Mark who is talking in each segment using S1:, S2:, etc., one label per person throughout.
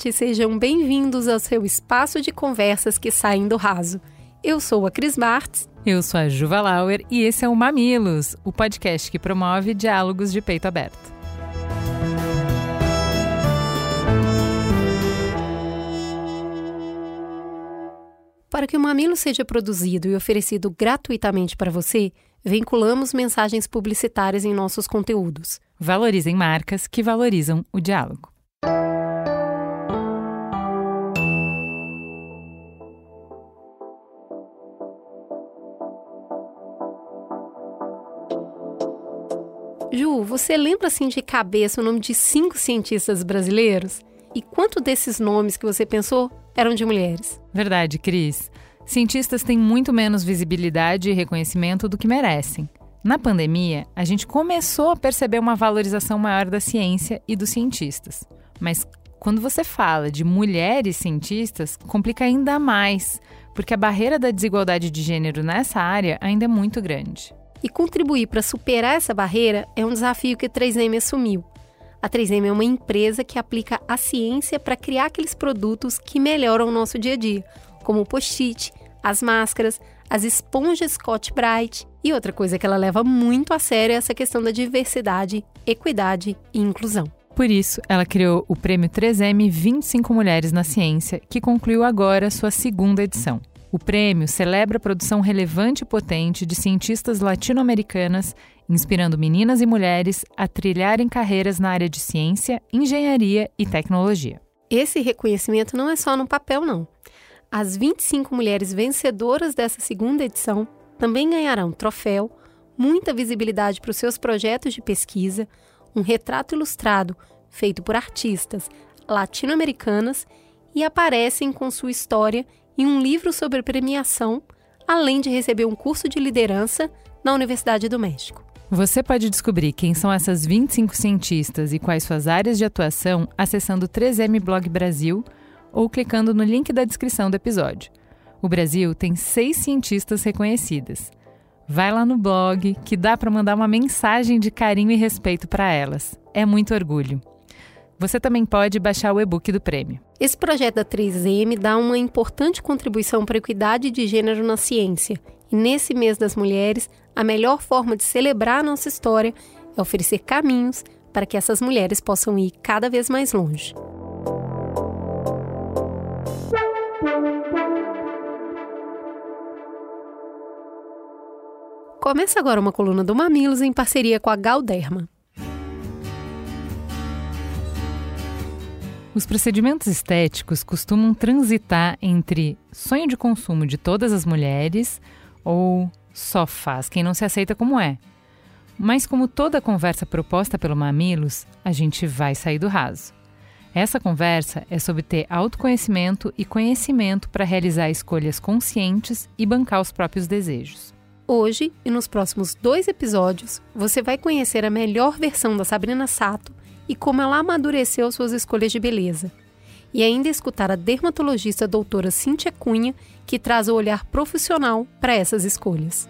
S1: mamiletes, sejam bem-vindos ao seu espaço de conversas que saem do raso. Eu sou a Cris Martins.
S2: Eu sou a Juva Lauer e esse é o Mamilos, o podcast que promove diálogos de peito aberto.
S1: Para que o Mamilo seja produzido e oferecido gratuitamente para você, vinculamos mensagens publicitárias em nossos conteúdos.
S2: Valorizem marcas que valorizam o diálogo.
S1: Você lembra assim de cabeça o nome de cinco cientistas brasileiros? E quanto desses nomes que você pensou eram de mulheres?
S2: Verdade, Cris. Cientistas têm muito menos visibilidade e reconhecimento do que merecem. Na pandemia, a gente começou a perceber uma valorização maior da ciência e dos cientistas. Mas quando você fala de mulheres cientistas, complica ainda mais, porque a barreira da desigualdade de gênero nessa área ainda é muito grande.
S1: E contribuir para superar essa barreira é um desafio que a 3M assumiu. A 3M é uma empresa que aplica a ciência para criar aqueles produtos que melhoram o nosso dia a dia, como o post-it, as máscaras, as esponjas Scott Bright e outra coisa que ela leva muito a sério é essa questão da diversidade, equidade e inclusão.
S2: Por isso, ela criou o Prêmio 3M 25 Mulheres na Ciência, que concluiu agora sua segunda edição. O prêmio celebra a produção relevante e potente de cientistas latino-americanas, inspirando meninas e mulheres a trilharem carreiras na área de ciência, engenharia e tecnologia.
S1: Esse reconhecimento não é só no papel, não. As 25 mulheres vencedoras dessa segunda edição também ganharão troféu, muita visibilidade para os seus projetos de pesquisa, um retrato ilustrado feito por artistas latino-americanas e aparecem com sua história em um livro sobre premiação, além de receber um curso de liderança na Universidade do México.
S2: Você pode descobrir quem são essas 25 cientistas e quais suas áreas de atuação acessando o 3M Blog Brasil ou clicando no link da descrição do episódio. O Brasil tem seis cientistas reconhecidas. Vai lá no blog que dá para mandar uma mensagem de carinho e respeito para elas. É muito orgulho. Você também pode baixar o e-book do prêmio.
S1: Esse projeto da 3M dá uma importante contribuição para a equidade de gênero na ciência. E nesse mês das mulheres, a melhor forma de celebrar a nossa história é oferecer caminhos para que essas mulheres possam ir cada vez mais longe. Começa agora uma coluna do Mamilos em parceria com a Galderma.
S2: Os procedimentos estéticos costumam transitar entre sonho de consumo de todas as mulheres ou só faz quem não se aceita como é. Mas, como toda conversa proposta pelo Mamilos, a gente vai sair do raso. Essa conversa é sobre ter autoconhecimento e conhecimento para realizar escolhas conscientes e bancar os próprios desejos.
S1: Hoje e nos próximos dois episódios, você vai conhecer a melhor versão da Sabrina Sato e como ela amadureceu suas escolhas de beleza. E ainda escutar a dermatologista doutora Cíntia Cunha, que traz o olhar profissional para essas escolhas.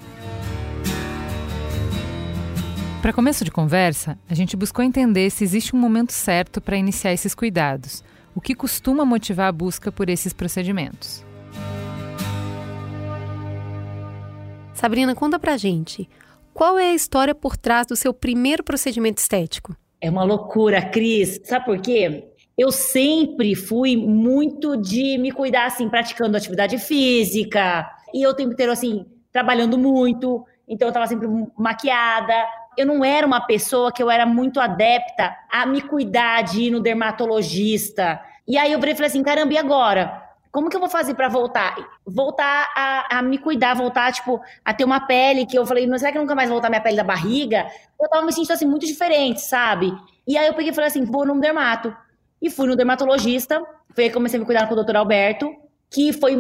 S2: Para começo de conversa, a gente buscou entender se existe um momento certo para iniciar esses cuidados, o que costuma motivar a busca por esses procedimentos.
S1: Sabrina, conta pra gente, qual é a história por trás do seu primeiro procedimento estético?
S3: É uma loucura, Cris. Sabe por quê? Eu sempre fui muito de me cuidar, assim, praticando atividade física. E eu o tempo inteiro, assim, trabalhando muito. Então, eu tava sempre maquiada. Eu não era uma pessoa que eu era muito adepta a me cuidar, de ir no dermatologista. E aí eu falei assim, caramba, e agora? Como que eu vou fazer para voltar? Voltar a, a, me cuidar, voltar, tipo, a ter uma pele que eu falei, não será que nunca mais voltar minha pele da barriga? Eu tava me sentindo assim, muito diferente, sabe? E aí eu peguei e falei assim, vou no dermato. E fui no dermatologista, foi aí que comecei a me cuidar com o doutor Alberto, que foi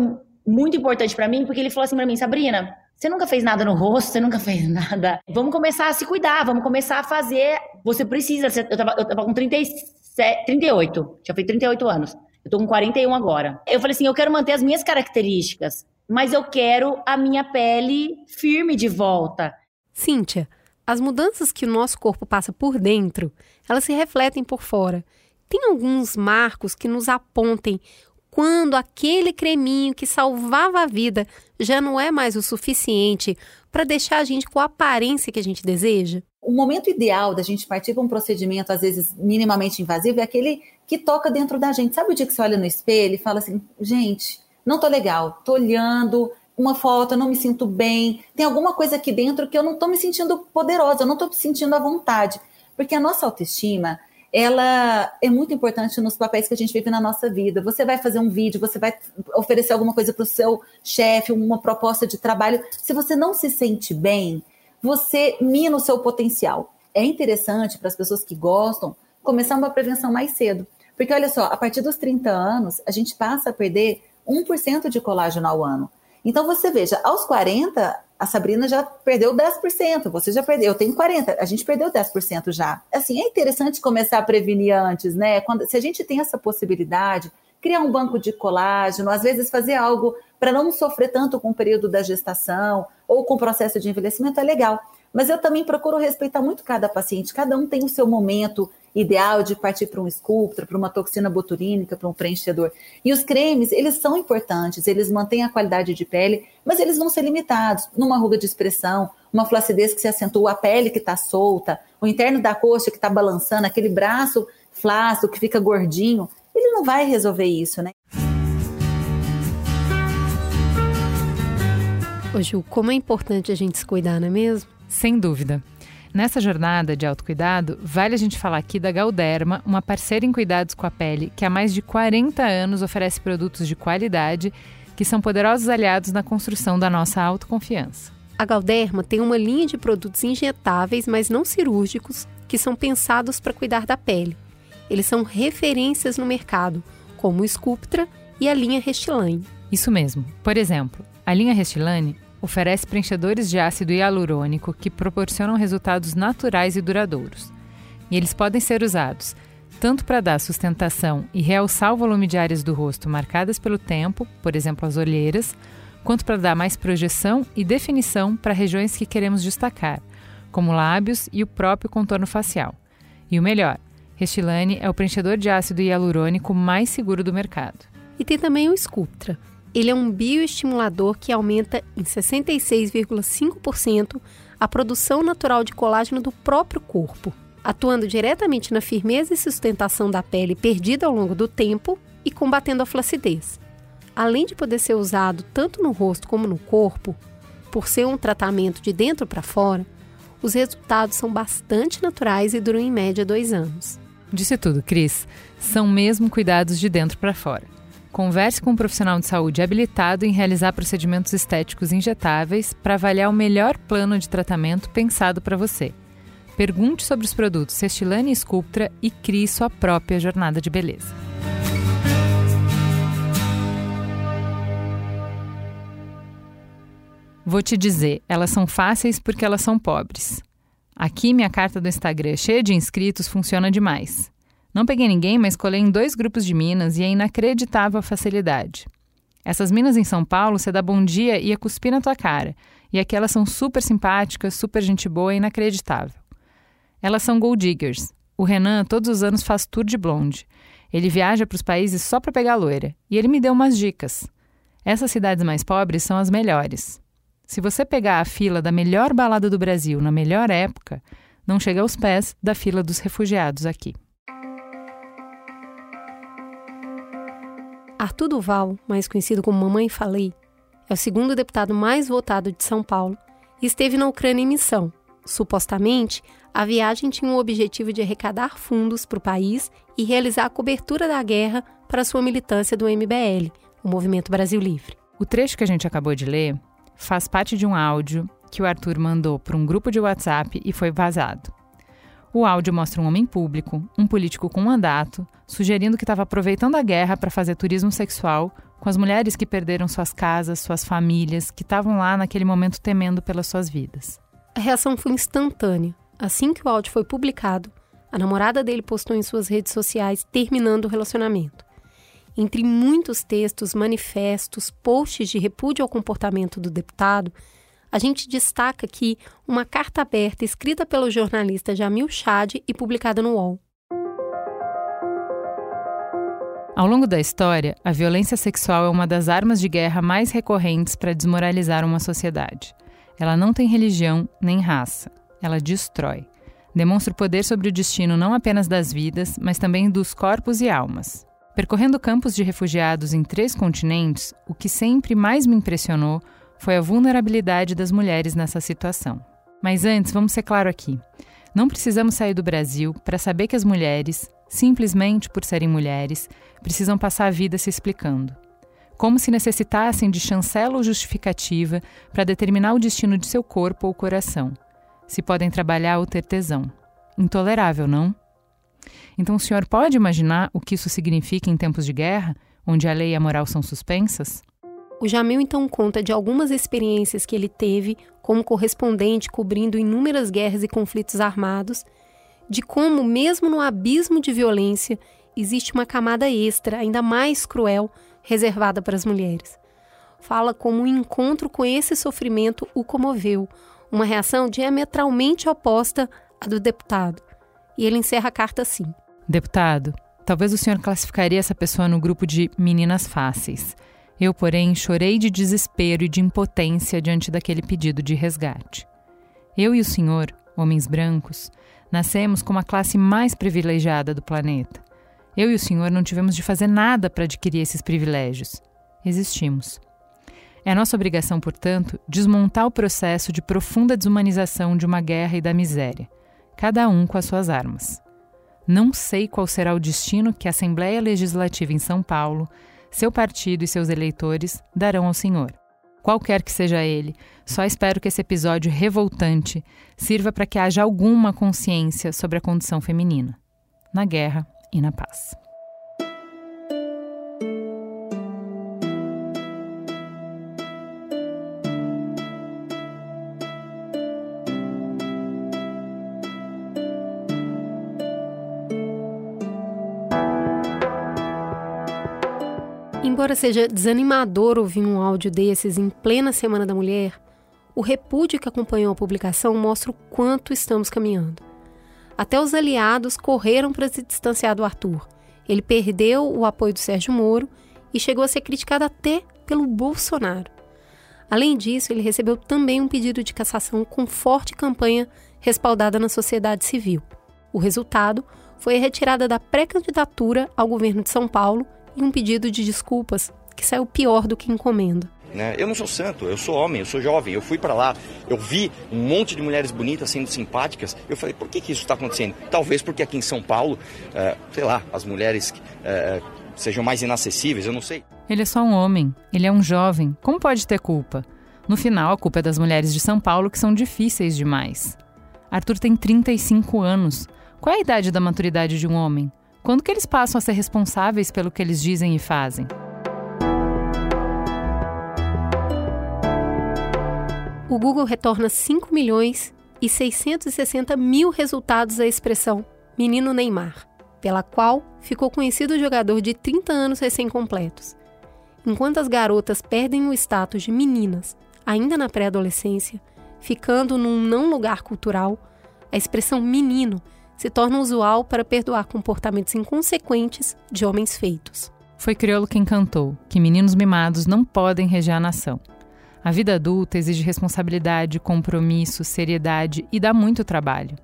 S3: muito importante para mim, porque ele falou assim para mim, Sabrina, você nunca fez nada no rosto, você nunca fez nada. Vamos começar a se cuidar, vamos começar a fazer. Você precisa. Eu tava, eu tava com 37, 38, já fez 38 anos. Eu tô com 41 agora. Eu falei assim: eu quero manter as minhas características, mas eu quero a minha pele firme de volta.
S1: Cíntia, as mudanças que o nosso corpo passa por dentro, elas se refletem por fora. Tem alguns marcos que nos apontem quando aquele creminho que salvava a vida já não é mais o suficiente para deixar a gente com a aparência que a gente deseja?
S4: O momento ideal da gente partir para um procedimento, às vezes minimamente invasivo, é aquele que toca dentro da gente. Sabe o dia que você olha no espelho e fala assim: gente, não tô legal, tô olhando uma foto, não me sinto bem, tem alguma coisa aqui dentro que eu não tô me sentindo poderosa, eu não tô me sentindo à vontade. Porque a nossa autoestima, ela é muito importante nos papéis que a gente vive na nossa vida. Você vai fazer um vídeo, você vai oferecer alguma coisa para o seu chefe, uma proposta de trabalho. Se você não se sente bem, você mina o seu potencial. É interessante para as pessoas que gostam começar uma prevenção mais cedo. Porque olha só, a partir dos 30 anos, a gente passa a perder 1% de colágeno ao ano. Então você veja, aos 40, a Sabrina já perdeu 10%, você já perdeu, eu tenho 40%, a gente perdeu 10% já. Assim, é interessante começar a prevenir antes, né? Quando, se a gente tem essa possibilidade, criar um banco de colágeno, às vezes fazer algo para não sofrer tanto com o período da gestação ou com o processo de envelhecimento é legal. Mas eu também procuro respeitar muito cada paciente, cada um tem o seu momento ideal de partir para um Sculptra, para uma toxina botulínica, para um preenchedor. E os cremes, eles são importantes, eles mantêm a qualidade de pele, mas eles vão ser limitados. Numa ruga de expressão, uma flacidez que se acentua, a pele que está solta, o interno da coxa que está balançando, aquele braço flácido que fica gordinho, ele não vai resolver isso, né?
S1: Ô Ju, como é importante a gente se cuidar, não é mesmo?
S2: Sem dúvida. Nessa jornada de autocuidado, vale a gente falar aqui da Galderma, uma parceira em cuidados com a pele que há mais de 40 anos oferece produtos de qualidade que são poderosos aliados na construção da nossa autoconfiança.
S1: A Galderma tem uma linha de produtos injetáveis, mas não cirúrgicos, que são pensados para cuidar da pele. Eles são referências no mercado, como o Sculptra e a linha Restylane.
S2: Isso mesmo. Por exemplo, a linha Restylane oferece preenchedores de ácido hialurônico que proporcionam resultados naturais e duradouros. E eles podem ser usados tanto para dar sustentação e realçar o volume de áreas do rosto marcadas pelo tempo, por exemplo, as olheiras, quanto para dar mais projeção e definição para regiões que queremos destacar, como lábios e o próprio contorno facial. E o melhor, Restylane é o preenchedor de ácido hialurônico mais seguro do mercado.
S1: E tem também o Sculptra, ele é um bioestimulador que aumenta em 66,5% a produção natural de colágeno do próprio corpo, atuando diretamente na firmeza e sustentação da pele perdida ao longo do tempo e combatendo a flacidez. Além de poder ser usado tanto no rosto como no corpo, por ser um tratamento de dentro para fora, os resultados são bastante naturais e duram em média dois anos.
S2: Disse tudo, Cris. São mesmo cuidados de dentro para fora. Converse com um profissional de saúde habilitado em realizar procedimentos estéticos injetáveis para avaliar o melhor plano de tratamento pensado para você. Pergunte sobre os produtos Cestilane e Sculptra e crie sua própria jornada de beleza. Vou te dizer, elas são fáceis porque elas são pobres. Aqui minha carta do Instagram cheia de inscritos funciona demais. Não peguei ninguém, mas colei em dois grupos de minas e é inacreditável a facilidade. Essas minas em São Paulo, você dá bom dia e ia cuspir na tua cara. E aqui elas são super simpáticas, super gente boa e inacreditável. Elas são gold diggers. O Renan todos os anos faz tour de blonde. Ele viaja para os países só para pegar loira. E ele me deu umas dicas. Essas cidades mais pobres são as melhores. Se você pegar a fila da melhor balada do Brasil na melhor época, não chega aos pés da fila dos refugiados aqui.
S1: Arthur Duval, mais conhecido como Mamãe Falei, é o segundo deputado mais votado de São Paulo e esteve na Ucrânia em missão. Supostamente, a viagem tinha o objetivo de arrecadar fundos para o país e realizar a cobertura da guerra para sua militância do MBL, o Movimento Brasil Livre.
S2: O trecho que a gente acabou de ler faz parte de um áudio que o Arthur mandou para um grupo de WhatsApp e foi vazado. O áudio mostra um homem público, um político com mandato, sugerindo que estava aproveitando a guerra para fazer turismo sexual com as mulheres que perderam suas casas, suas famílias, que estavam lá naquele momento temendo pelas suas vidas.
S1: A reação foi instantânea. Assim que o áudio foi publicado, a namorada dele postou em suas redes sociais terminando o relacionamento. Entre muitos textos, manifestos, posts de repúdio ao comportamento do deputado, a gente destaca aqui uma carta aberta escrita pelo jornalista Jamil Chad e publicada no UOL.
S2: Ao longo da história, a violência sexual é uma das armas de guerra mais recorrentes para desmoralizar uma sociedade. Ela não tem religião nem raça. Ela destrói. Demonstra o poder sobre o destino não apenas das vidas, mas também dos corpos e almas. Percorrendo campos de refugiados em três continentes, o que sempre mais me impressionou foi a vulnerabilidade das mulheres nessa situação. Mas antes, vamos ser claro aqui. Não precisamos sair do Brasil para saber que as mulheres, simplesmente por serem mulheres, precisam passar a vida se explicando. Como se necessitassem de chancela ou justificativa para determinar o destino de seu corpo ou coração. Se podem trabalhar ou ter tesão. Intolerável, não? Então o senhor pode imaginar o que isso significa em tempos de guerra, onde a lei e a moral são suspensas?
S1: O Jamil então conta de algumas experiências que ele teve como correspondente cobrindo inúmeras guerras e conflitos armados, de como, mesmo no abismo de violência, existe uma camada extra, ainda mais cruel, reservada para as mulheres. Fala como o encontro com esse sofrimento o comoveu, uma reação diametralmente oposta à do deputado. E ele encerra a carta assim:
S2: Deputado, talvez o senhor classificaria essa pessoa no grupo de meninas fáceis. Eu, porém, chorei de desespero e de impotência diante daquele pedido de resgate. Eu e o senhor, homens brancos, nascemos como a classe mais privilegiada do planeta. Eu e o senhor não tivemos de fazer nada para adquirir esses privilégios. Existimos. É nossa obrigação, portanto, desmontar o processo de profunda desumanização de uma guerra e da miséria, cada um com as suas armas. Não sei qual será o destino que a Assembleia Legislativa em São Paulo seu partido e seus eleitores darão ao Senhor. Qualquer que seja ele, só espero que esse episódio revoltante sirva para que haja alguma consciência sobre a condição feminina, na guerra e na paz.
S1: Embora seja desanimador ouvir um áudio desses em plena Semana da Mulher, o repúdio que acompanhou a publicação mostra o quanto estamos caminhando. Até os aliados correram para se distanciar do Arthur. Ele perdeu o apoio do Sérgio Moro e chegou a ser criticado até pelo Bolsonaro. Além disso, ele recebeu também um pedido de cassação com forte campanha respaldada na sociedade civil. O resultado foi a retirada da pré-candidatura ao governo de São Paulo e um pedido de desculpas que saiu pior do que encomenda.
S5: Né? Eu não sou santo, eu sou homem, eu sou jovem. Eu fui para lá, eu vi um monte de mulheres bonitas sendo simpáticas. Eu falei, por que, que isso está acontecendo? Talvez porque aqui em São Paulo, é, sei lá, as mulheres é, sejam mais inacessíveis, eu não sei.
S2: Ele é só um homem, ele é um jovem. Como pode ter culpa? No final, a culpa é das mulheres de São Paulo que são difíceis demais. Arthur tem 35 anos. Qual é a idade da maturidade de um homem? Quando que eles passam a ser responsáveis pelo que eles dizem e fazem?
S1: O Google retorna 5 milhões e 660 mil resultados à expressão menino Neymar, pela qual ficou conhecido o jogador de 30 anos recém-completos. Enquanto as garotas perdem o status de meninas ainda na pré-adolescência, ficando num não lugar cultural, a expressão menino se torna usual para perdoar comportamentos inconsequentes de homens feitos.
S2: Foi Criolo quem cantou que meninos mimados não podem reger a nação. A vida adulta exige responsabilidade, compromisso, seriedade e dá muito trabalho.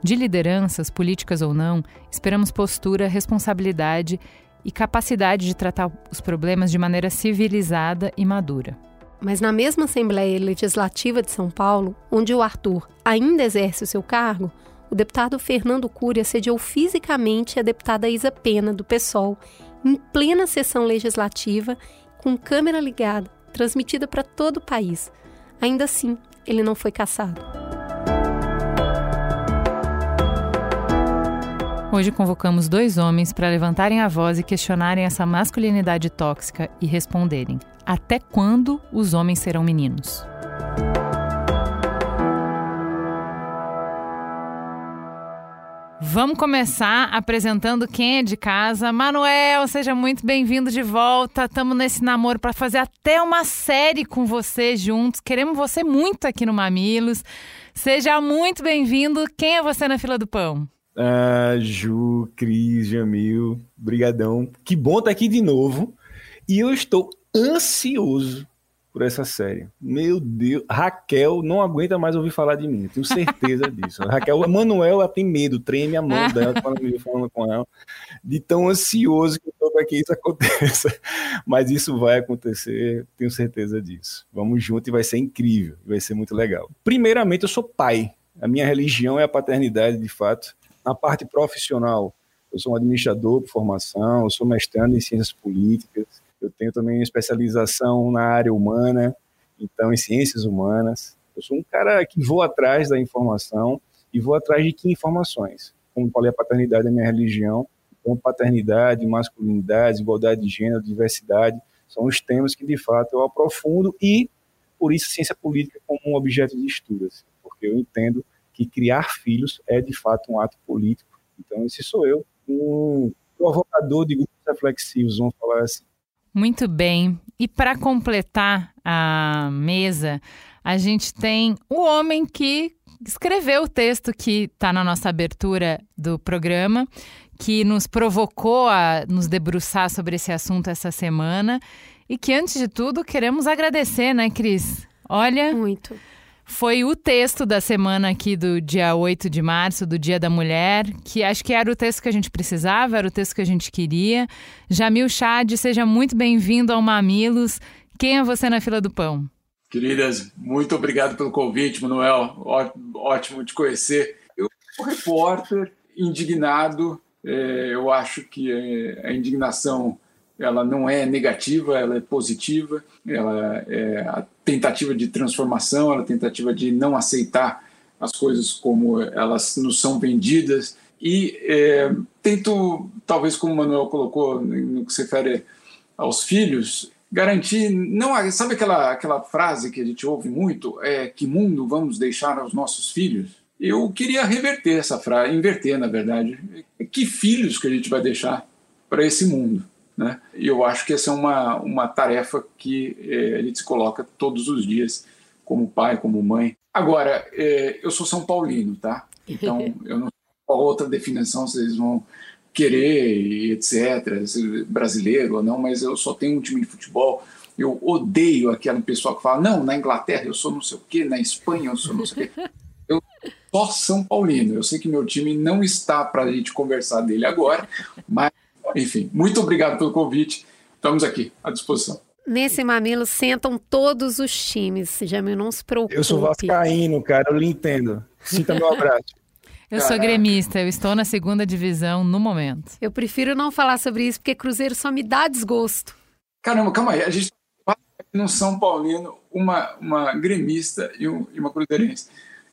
S2: De lideranças, políticas ou não, esperamos postura, responsabilidade e capacidade de tratar os problemas de maneira civilizada e madura.
S1: Mas na mesma Assembleia Legislativa de São Paulo, onde o Arthur ainda exerce o seu cargo, o deputado Fernando Cury assediou fisicamente a deputada Isa Pena, do PSOL, em plena sessão legislativa, com câmera ligada, transmitida para todo o país. Ainda assim, ele não foi caçado.
S2: Hoje convocamos dois homens para levantarem a voz e questionarem essa masculinidade tóxica e responderem: até quando os homens serão meninos? Vamos começar apresentando quem é de casa. Manuel, seja muito bem-vindo de volta. Estamos nesse namoro para fazer até uma série com você juntos. Queremos você muito aqui no Mamilos. Seja muito bem-vindo. Quem é você na fila do pão?
S6: Ah, Ju, Cris, Jamil, brigadão. Que bom estar aqui de novo. E eu estou ansioso por essa série. Meu Deus, Raquel não aguenta mais ouvir falar de mim, tenho certeza disso. Raquel, Manuel, ela tem medo, treme a mão dela quando me falando com ela, de tão ansioso que eu estou para que isso aconteça. Mas isso vai acontecer, tenho certeza disso. Vamos junto e vai ser incrível, vai ser muito legal. Primeiramente, eu sou pai. A minha religião é a paternidade, de fato. Na parte profissional, eu sou um administrador por formação, eu sou mestrando em ciências políticas, eu tenho também especialização na área humana, então em ciências humanas. Eu sou um cara que vou atrás da informação e vou atrás de que informações? Como falei, a paternidade é minha religião, então paternidade, masculinidade, igualdade de gênero, diversidade, são os temas que de fato eu aprofundo e por isso ciência política como um objeto de estudo, assim, porque eu entendo que criar filhos é de fato um ato político. Então esse sou eu, um provocador de grupos reflexivos, vamos falar assim.
S2: Muito bem. E para completar a mesa, a gente tem o homem que escreveu o texto que está na nossa abertura do programa, que nos provocou a nos debruçar sobre esse assunto essa semana e que, antes de tudo, queremos agradecer, né, Cris? Olha.
S1: Muito
S2: foi o texto da semana aqui do dia 8 de março, do Dia da Mulher, que acho que era o texto que a gente precisava, era o texto que a gente queria. Jamil Chad, seja muito bem-vindo ao Mamilos. Quem é você na fila do pão?
S7: Queridas, muito obrigado pelo convite, Manuel. Ótimo te conhecer. Eu sou repórter, indignado. É, eu acho que é, a indignação ela não é negativa, ela é positiva, ela é tentativa de transformação, a tentativa de não aceitar as coisas como elas nos são vendidas e é, tento, talvez como o Manuel colocou no que se refere aos filhos, garantir, não sabe aquela, aquela frase que a gente ouve muito, é que mundo vamos deixar aos nossos filhos? Eu queria reverter essa frase, inverter na verdade, que filhos que a gente vai deixar para esse mundo? Né? E eu acho que essa é uma, uma tarefa que é, a gente se coloca todos os dias, como pai, como mãe. Agora, é, eu sou São Paulino, tá? Então, eu não sei qual outra definição vocês vão querer, etc., ser brasileiro ou não, mas eu só tenho um time de futebol. Eu odeio aquele pessoal que fala, não, na Inglaterra eu sou não sei o quê, na Espanha eu sou não sei o quê. Eu sou São Paulino. Eu sei que meu time não está para a gente conversar dele agora, mas enfim, muito obrigado pelo convite. Estamos aqui à disposição.
S1: Nesse mamilo sentam todos os times. Jamil, não se preocupe.
S6: Eu sou vascaíno, cara, eu lhe entendo. Sinta meu abraço.
S2: Eu Caraca. sou gremista, eu estou na segunda divisão no momento.
S1: Eu prefiro não falar sobre isso, porque Cruzeiro só me dá desgosto.
S7: Caramba, calma aí. A gente no São Paulino, uma, uma gremista e, um, e uma cruzeirense.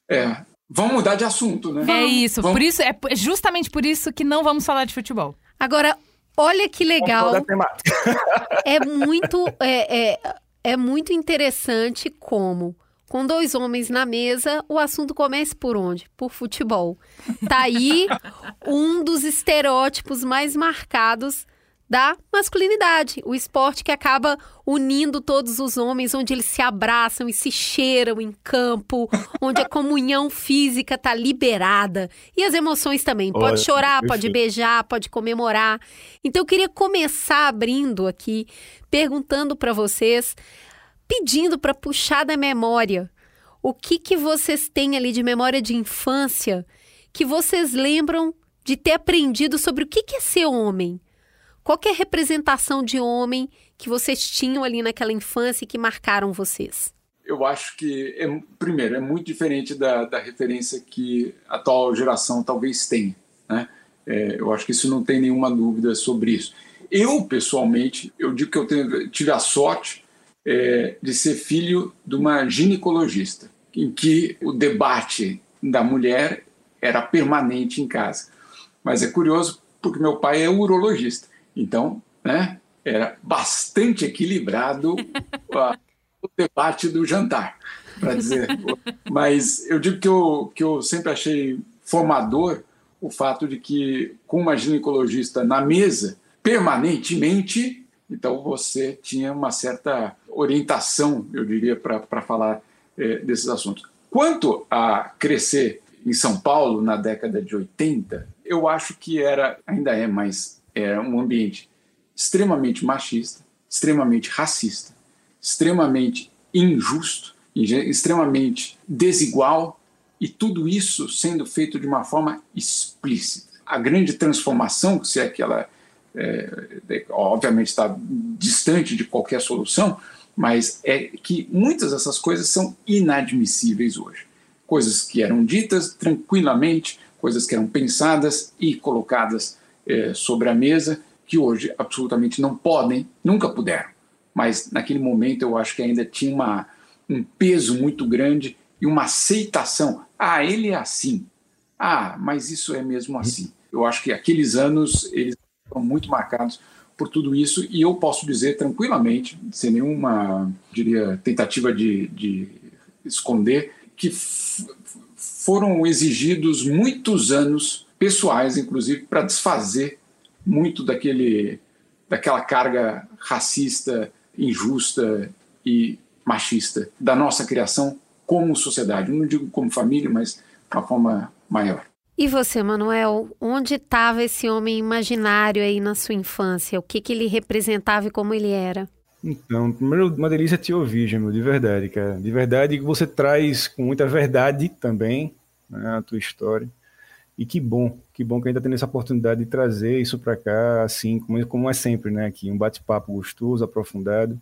S7: É, vamos mudar de assunto, né?
S2: É isso. Vamos... Por isso é justamente por isso que não vamos falar de futebol.
S1: Agora, Olha que legal. É muito, é, é, é muito interessante como com dois homens na mesa, o assunto começa por onde? Por futebol. Tá aí um dos estereótipos mais marcados da masculinidade, o esporte que acaba unindo todos os homens, onde eles se abraçam e se cheiram em campo, onde a comunhão física está liberada e as emoções também. Pode Olha, chorar, pode beijar, pode comemorar. Então eu queria começar abrindo aqui, perguntando para vocês, pedindo para puxar da memória o que que vocês têm ali de memória de infância que vocês lembram de ter aprendido sobre o que é ser homem qual é a representação de homem que vocês tinham ali naquela infância e que marcaram vocês?
S7: Eu acho que, é, primeiro, é muito diferente da, da referência que a atual geração talvez tenha. Né? É, eu acho que isso não tem nenhuma dúvida sobre isso. Eu, pessoalmente, eu digo que eu tenho, tive a sorte é, de ser filho de uma ginecologista, em que o debate da mulher era permanente em casa Mas é curioso porque meu pai é urologista. Então, né, era bastante equilibrado a, o debate do jantar, para dizer. Mas eu digo que eu, que eu sempre achei formador o fato de que, com uma ginecologista na mesa, permanentemente, então você tinha uma certa orientação, eu diria, para falar é, desses assuntos. Quanto a crescer em São Paulo na década de 80, eu acho que era, ainda é, mas era um ambiente extremamente machista, extremamente racista, extremamente injusto, extremamente desigual e tudo isso sendo feito de uma forma explícita. A grande transformação, se é que ela, é, obviamente, está distante de qualquer solução, mas é que muitas dessas coisas são inadmissíveis hoje. Coisas que eram ditas tranquilamente, coisas que eram pensadas e colocadas é, sobre a mesa, que hoje absolutamente não podem, nunca puderam. Mas naquele momento eu acho que ainda tinha uma, um peso muito grande e uma aceitação. Ah, ele é assim. Ah, mas isso é mesmo assim. Eu acho que aqueles anos eles foram muito marcados por tudo isso e eu posso dizer tranquilamente, sem nenhuma, diria, tentativa de, de esconder, que foram exigidos muitos anos pessoais, inclusive, para desfazer muito daquele, daquela carga racista, injusta e machista da nossa criação como sociedade. Não digo como família, mas de uma forma maior.
S1: E você, Manuel, onde estava esse homem imaginário aí na sua infância? O que, que ele representava e como ele era?
S6: Então, primeiro, uma delícia te ouvir, Jamil, de verdade, cara. De verdade que você traz com muita verdade também né, a tua história. E que bom, que bom que a gente tendo essa oportunidade de trazer isso para cá, assim, como, como é sempre, né, aqui, um bate-papo gostoso, aprofundado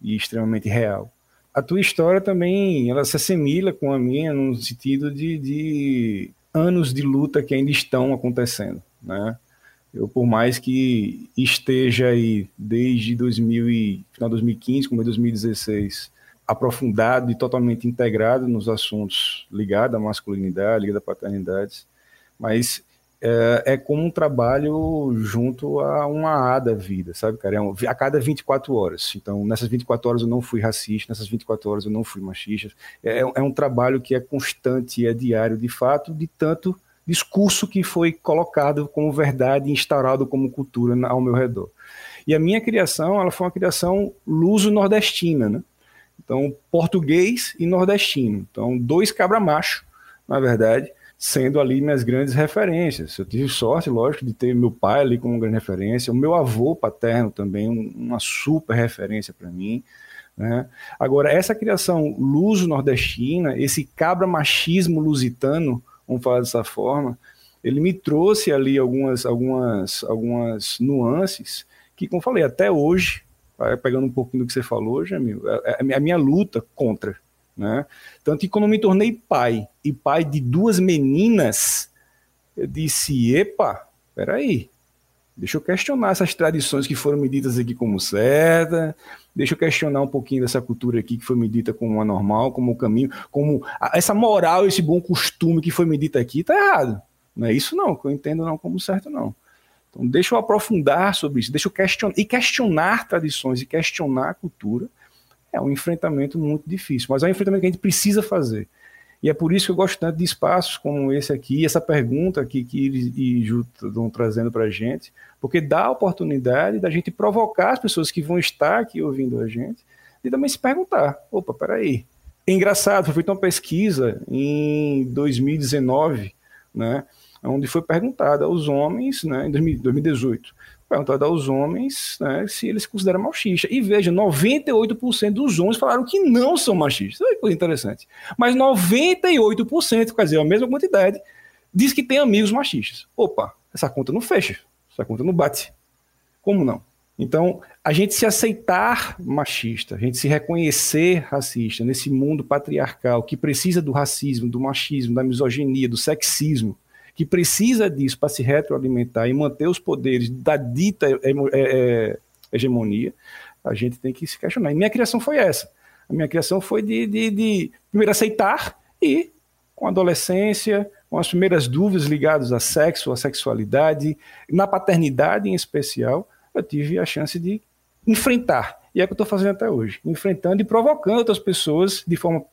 S6: e extremamente real a tua história também ela se assemelha com a minha no sentido de, de anos de luta que ainda estão acontecendo, né? Eu, por mais que esteja aí desde 2000 e, final de 2015, como 2016, aprofundado e totalmente integrado nos assuntos ligados à masculinidade, ligados à paternidade, mas é, é, como um trabalho junto a uma A da vida, sabe, cara? É um, a cada 24 horas. Então, nessas 24 horas eu não fui racista, nessas 24 horas eu não fui machista. É, é um trabalho que é constante, é diário, de fato, de tanto discurso que foi colocado como verdade, instaurado como cultura ao meu redor. E a minha criação, ela foi uma criação luso-nordestina, né? Então, português e nordestino. Então, dois cabra-macho, na verdade, sendo ali minhas grandes referências. Eu tive sorte, lógico, de ter meu pai ali como grande referência, o meu avô paterno também, uma super referência para mim. Né? Agora, essa criação luso-nordestina, esse cabra-machismo lusitano, vamos falar dessa forma, ele me trouxe ali algumas, algumas, algumas nuances que, como falei, até hoje, pegando um pouquinho do que você falou, Jamil, é, é a minha luta contra né? Tanto que quando me tornei pai, e pai de duas meninas, eu disse, epa, peraí, deixa eu questionar essas tradições que foram medidas aqui como certa, deixa eu questionar um pouquinho dessa cultura aqui que foi medida como anormal, como o caminho, como essa moral, esse bom costume que foi medida aqui, tá errado. Não é isso não, que eu entendo não como certo não. Então deixa eu aprofundar sobre isso, deixa eu questionar, e questionar tradições, e questionar a cultura, é um enfrentamento muito difícil, mas é um enfrentamento que a gente precisa fazer. E é por isso que eu gosto tanto de espaços como esse aqui, essa pergunta aqui que eles e Ju estão trazendo para a gente, porque dá a oportunidade da gente provocar as pessoas que vão estar aqui ouvindo a gente e também se perguntar: opa, peraí. É engraçado, foi feita uma pesquisa em 2019, né, onde foi perguntada aos homens, né, em 2018, perguntado aos homens né, se eles se consideram machistas. E veja, 98% dos homens falaram que não são machistas. Olha que coisa interessante. Mas 98%, quer dizer, a mesma quantidade, diz que tem amigos machistas. Opa, essa conta não fecha. Essa conta não bate. Como não? Então, a gente se aceitar machista, a gente se reconhecer racista nesse mundo patriarcal que precisa do racismo, do machismo, da misoginia, do sexismo, que precisa disso para se retroalimentar e manter os poderes da dita é, é, hegemonia, a gente tem que se questionar. E minha criação foi essa. A minha criação foi de, de, de primeiro aceitar e, com a adolescência, com as primeiras dúvidas ligadas a sexo, a sexualidade, na paternidade em especial, eu tive a chance de enfrentar. E é o que eu estou fazendo até hoje, enfrentando e provocando outras pessoas de forma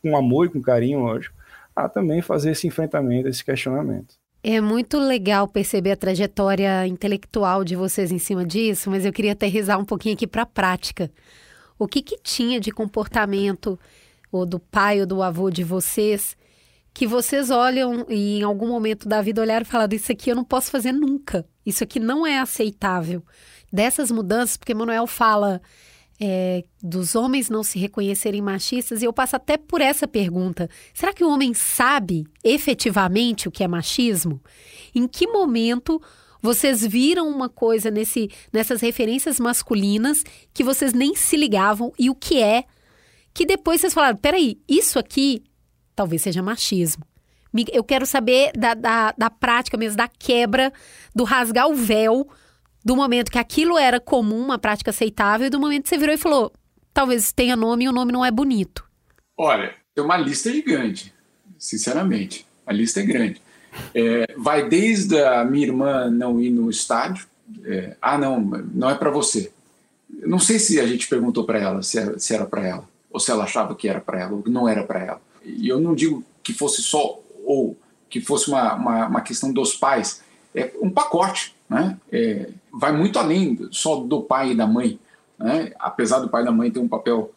S6: com amor e com carinho, lógico, a também fazer esse enfrentamento, esse questionamento.
S1: É muito legal perceber a trajetória intelectual de vocês em cima disso, mas eu queria aterrizar um pouquinho aqui para a prática. O que, que tinha de comportamento, ou do pai ou do avô de vocês, que vocês olham e em algum momento da vida olharam e falaram: Isso aqui eu não posso fazer nunca, isso aqui não é aceitável. Dessas mudanças, porque Manuel fala é, dos homens não se reconhecerem machistas, e eu passo até por essa pergunta: será que o homem sabe efetivamente o que é machismo? Em que momento vocês viram uma coisa nesse, nessas referências masculinas que vocês nem se ligavam e o que é? Que depois vocês falaram: peraí, isso aqui talvez seja machismo. Eu quero saber da, da, da prática mesmo, da quebra, do rasgar o véu do momento que aquilo era comum, uma prática aceitável, e do momento que você virou e falou: talvez tenha nome e o nome não é bonito?
S7: Olha, tem uma lista gigante, sinceramente. A lista é grande. É, vai desde a minha irmã não ir no estádio. É, ah, não, não é para você. não sei se a gente perguntou para ela se era, era para ela, ou se ela achava que era para ela, ou que não era para ela. E eu não digo que fosse só ou que fosse uma, uma, uma questão dos pais. É um pacote né? É, vai muito além só do pai e da mãe, né? apesar do pai e da mãe ter um papel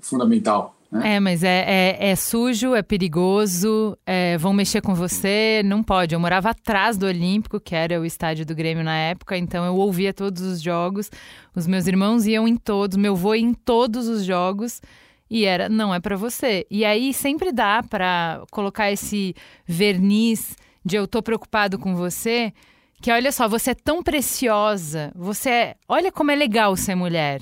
S7: fundamental. Né?
S2: É, mas é, é, é sujo, é perigoso, é, vão mexer com você, não pode. Eu morava atrás do Olímpico, que era o estádio do Grêmio na época, então eu ouvia todos os jogos, os meus irmãos iam em todos, meu avô ia em todos os jogos. E era, não é para você. E aí sempre dá para colocar esse verniz de eu tô preocupado com você, que olha só, você é tão preciosa, você é, olha como é legal ser mulher.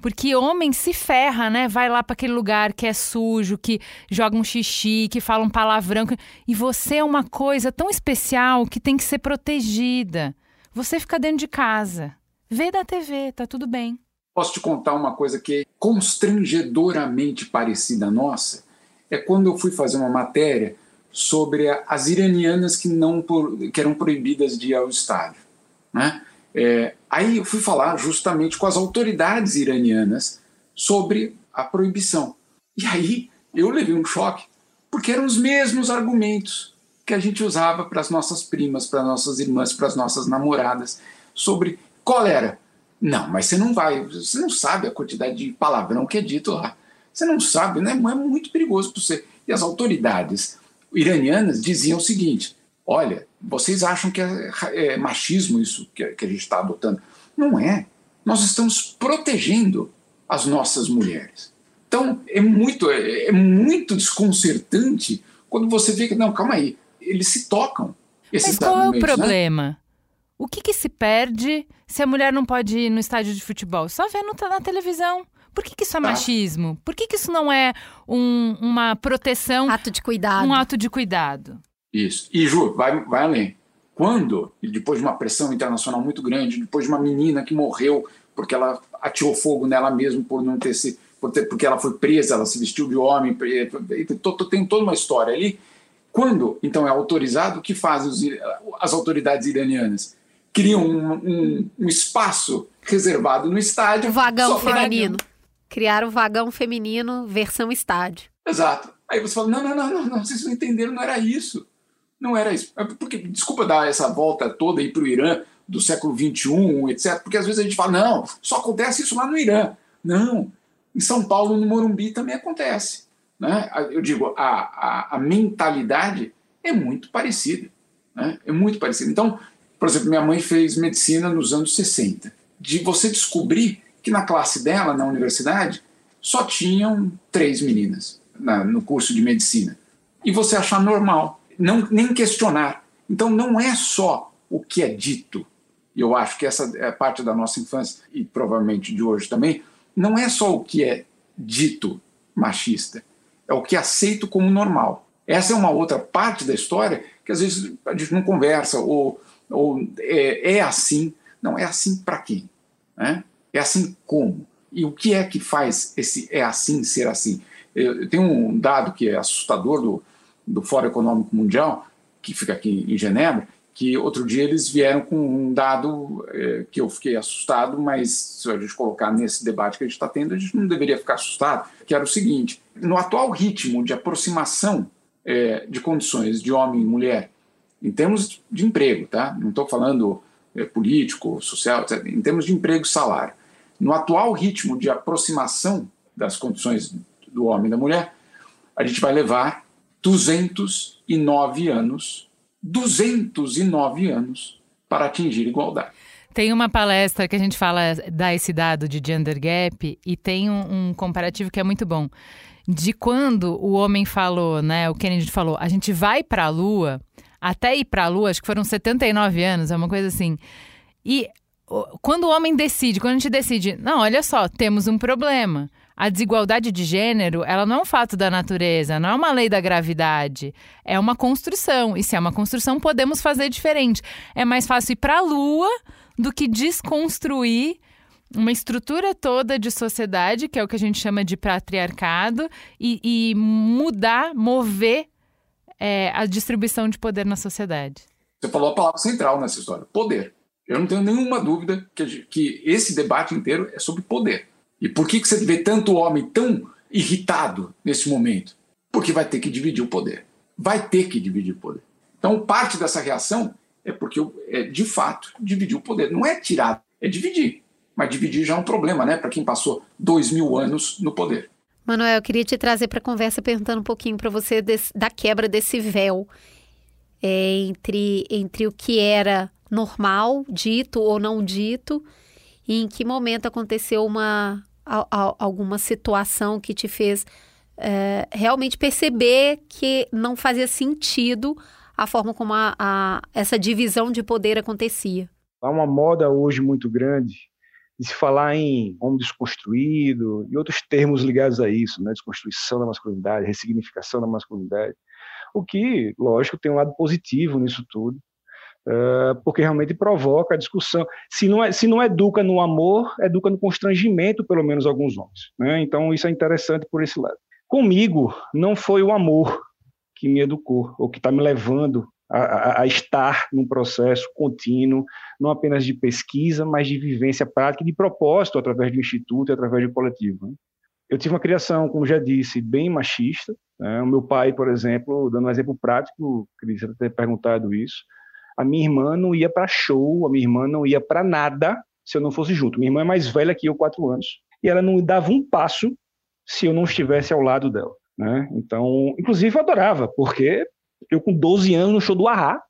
S2: Porque homem se ferra, né? Vai lá para aquele lugar que é sujo, que joga um xixi, que fala um palavrão. E você é uma coisa tão especial que tem que ser protegida. Você fica dentro de casa. Vê da TV, tá tudo bem.
S7: Posso te contar uma coisa que é constrangedoramente parecida à nossa? É quando eu fui fazer uma matéria sobre as iranianas que não que eram proibidas de ir ao estádio, né? É, aí eu fui falar justamente com as autoridades iranianas sobre a proibição. E aí eu levei um choque, porque eram os mesmos argumentos que a gente usava para as nossas primas, para as nossas irmãs, para as nossas namoradas, sobre qual era. Não, mas você não vai, você não sabe a quantidade de palavrão que é dito lá. Você não sabe, né? É muito perigoso para você. E as autoridades iranianas diziam o seguinte: olha, vocês acham que é, é machismo isso que, que a gente está adotando? Não é. Nós estamos protegendo as nossas mulheres. Então é muito, é, é muito desconcertante quando você vê que, não, calma aí, eles se tocam.
S2: Mas qual é o né? problema? Né? O que, que, se perde se a mulher não pode ir no estádio de futebol? Só vendo na televisão. Por que, que isso é tá. machismo? Por que, que isso não é um, uma proteção?
S1: Ato de cuidado.
S2: Um ato de cuidado.
S7: Isso. E, Ju, vai, vai além. Quando, depois de uma pressão internacional muito grande, depois de uma menina que morreu porque ela atirou fogo nela mesma por não ter se. Por ter, porque ela foi presa, ela se vestiu de homem, tem toda uma história ali. Quando, então, é autorizado, o que fazem os, as autoridades iranianas? Criam um, um, um espaço reservado no estádio.
S1: O vagão feminino. Criaram o vagão feminino versão estádio.
S7: Exato. Aí você fala: não, não, não, não, não, vocês não entenderam, não era isso. Não era isso. É porque, desculpa dar essa volta toda aí para o Irã do século XXI, etc., porque às vezes a gente fala: não, só acontece isso lá no Irã. Não. Em São Paulo, no Morumbi, também acontece. Né? Eu digo, a, a, a mentalidade é muito parecida. Né? É muito parecida. Então, por exemplo, minha mãe fez medicina nos anos 60. De você descobrir que na classe dela, na universidade, só tinham três meninas na, no curso de medicina. E você achar normal, não, nem questionar. Então não é só o que é dito, e eu acho que essa é parte da nossa infância, e provavelmente de hoje também, não é só o que é dito machista, é o que é aceito como normal. Essa é uma outra parte da história que às vezes a gente não conversa, ou, ou é, é assim. Não, é assim para quem? Né? É assim como? E o que é que faz esse é assim ser assim? Tenho um dado que é assustador do, do Fórum Econômico Mundial, que fica aqui em Genebra, que outro dia eles vieram com um dado é, que eu fiquei assustado, mas se a gente colocar nesse debate que a gente está tendo, a gente não deveria ficar assustado, que era o seguinte, no atual ritmo de aproximação é, de condições de homem e mulher, em termos de emprego, tá? não estou falando é, político, social, em termos de emprego e salário, no atual ritmo de aproximação das condições do homem e da mulher, a gente vai levar 209 anos 209 anos para atingir igualdade.
S2: Tem uma palestra que a gente fala, dá esse dado de gender gap, e tem um, um comparativo que é muito bom. De quando o homem falou, né? O Kennedy falou, a gente vai para a Lua, até ir para a Lua, acho que foram 79 anos, é uma coisa assim. E quando o homem decide, quando a gente decide, não, olha só, temos um problema a desigualdade de gênero, ela não é um fato da natureza, não é uma lei da gravidade. É uma construção. E se é uma construção, podemos fazer diferente. É mais fácil ir para a lua do que desconstruir uma estrutura toda de sociedade, que é o que a gente chama de patriarcado, e, e mudar, mover é, a distribuição de poder na sociedade.
S7: Você falou a palavra central nessa história: poder. Eu não tenho nenhuma dúvida que, que esse debate inteiro é sobre poder. E por que, que você vê tanto homem tão irritado nesse momento? Porque vai ter que dividir o poder. Vai ter que dividir o poder. Então, parte dessa reação é porque, é, de fato, dividir o poder. Não é tirar, é dividir. Mas dividir já é um problema, né? Para quem passou dois mil anos no poder.
S1: Manuel, eu queria te trazer para a conversa perguntando um pouquinho para você desse, da quebra desse véu é, entre, entre o que era normal, dito ou não dito, e em que momento aconteceu uma, a, a, alguma situação que te fez é, realmente perceber que não fazia sentido a forma como a, a, essa divisão de poder acontecia?
S6: Há uma moda hoje muito grande de se falar em homem desconstruído e outros termos ligados a isso, né? desconstrução da masculinidade, ressignificação da masculinidade. O que, lógico, tem um lado positivo nisso tudo, porque realmente provoca a discussão. Se não, é, se não educa no amor, educa no constrangimento, pelo menos alguns homens. Né? Então, isso é interessante por esse lado. Comigo, não foi o amor que me educou, ou que está me levando a, a, estar num processo contínuo, não apenas de pesquisa, mas de vivência prática de propósito através do instituto e através do coletivo. Né? Eu tive uma criação, como já disse, bem machista. Né? O meu pai, por exemplo, dando um exemplo prático, queria ter perguntado isso, a minha irmã não ia para show, a minha irmã não ia para nada se eu não fosse junto. Minha irmã é mais velha que eu, quatro anos, e ela não dava um passo se eu não estivesse ao lado dela. Né? Então, inclusive, eu adorava, porque eu com 12 anos no show do Ahá,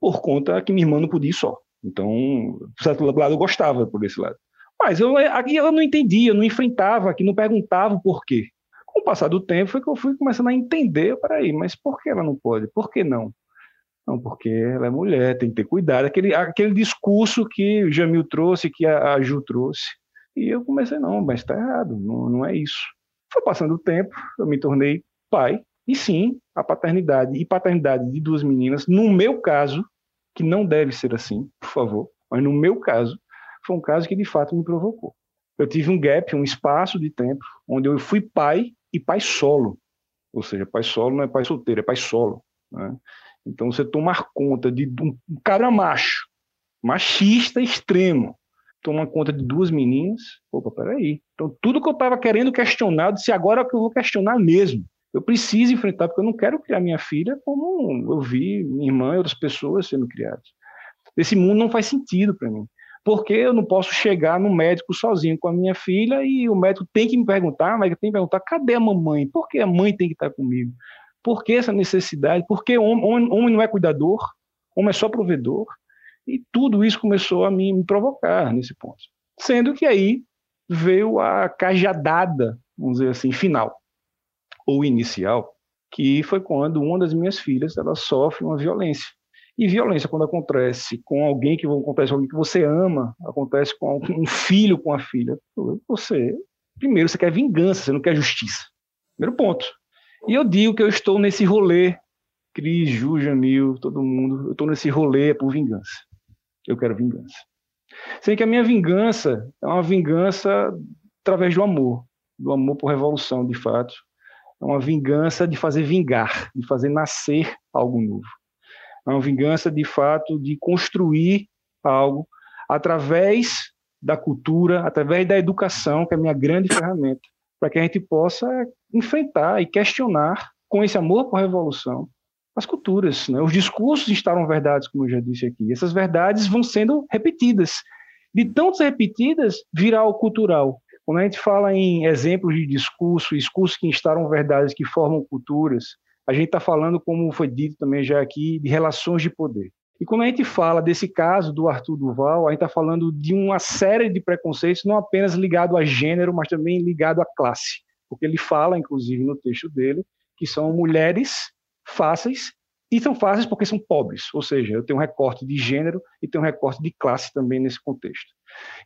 S6: por conta que minha irmã não podia ir só. Então, por certo lado, eu gostava por esse lado. Mas eu, aqui eu não entendia, não enfrentava, aqui não perguntava o porquê. Com o passar do tempo, foi que eu fui começando a entender, peraí, mas por que ela não pode? Por que não? Não, porque ela é mulher, tem que ter cuidado. Aquele, aquele discurso que o Jamil trouxe, que a, a Ju trouxe. E eu comecei, não, mas está errado, não, não é isso. Foi passando o tempo, eu me tornei pai. E sim, a paternidade e paternidade de duas meninas, no meu caso, que não deve ser assim, por favor, mas no meu caso, foi um caso que de fato me provocou. Eu tive um gap, um espaço de tempo, onde eu fui pai e pai solo. Ou seja, pai solo não é pai solteiro, é pai solo. Né? Então você tomar conta de um cara macho, machista extremo, tomar conta de duas meninas, opa, peraí. Então tudo que eu estava querendo questionar, se agora é que eu vou questionar mesmo. Eu preciso enfrentar, porque eu não quero criar minha filha como eu vi minha irmã e outras pessoas sendo criadas. Esse mundo não faz sentido para mim. Porque eu não posso chegar no médico sozinho com a minha filha e o médico tem que me perguntar, mas tem que perguntar, cadê a mamãe? Por que a mãe tem que estar comigo? Por que essa necessidade? Por que homem, homem não é cuidador? Homem é só provedor? E tudo isso começou a me, me provocar nesse ponto. Sendo que aí veio a cajadada, vamos dizer assim, final, ou inicial, que foi quando uma das minhas filhas ela sofre uma violência. E violência, quando acontece com alguém que acontece com alguém que você ama, acontece com um filho com a filha, você, primeiro, você quer vingança, você não quer justiça. Primeiro ponto. E eu digo que eu estou nesse rolê, Cris, Ju, Jamil, todo mundo, eu estou nesse rolê por vingança. Eu quero vingança. Sei que a minha vingança é uma vingança através do amor, do amor por revolução, de fato. É uma vingança de fazer vingar, de fazer nascer algo novo. É uma vingança, de fato, de construir algo através da cultura, através da educação, que é a minha grande ferramenta, para que a gente possa enfrentar e questionar, com esse amor por revolução, as culturas. Né? Os discursos instalam verdades, como eu já disse aqui. Essas verdades vão sendo repetidas. De tantas repetidas, virar o cultural. Quando a gente fala em exemplos de discurso, discursos que instalam verdades, que formam culturas, a gente está falando, como foi dito também já aqui, de relações de poder. E quando a gente fala desse caso do Arthur Duval, a gente está falando de uma série de preconceitos, não apenas ligado a gênero, mas também ligado à classe. Porque ele fala, inclusive, no texto dele, que são mulheres fáceis e são fáceis porque são pobres. Ou seja, eu tenho um recorte de gênero e tenho um recorte de classe também nesse contexto.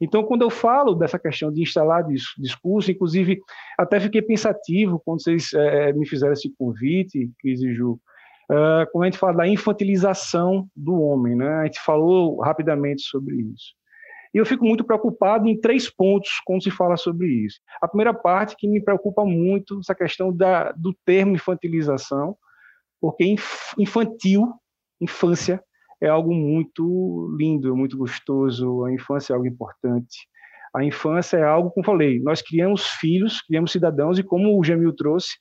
S6: Então, quando eu falo dessa questão de instalar discurso, inclusive até fiquei pensativo quando vocês é, me fizeram esse convite, Cris e Ju, uh, quando a gente fala da infantilização do homem, né? A gente falou rapidamente sobre isso. E eu fico muito preocupado em três pontos quando se fala sobre isso. A primeira parte que me preocupa muito essa questão da, do termo infantilização, porque infantil, infância, é algo muito lindo, muito gostoso. A infância é algo importante. A infância é algo, como falei, nós criamos filhos, criamos cidadãos, e como o Jamil trouxe,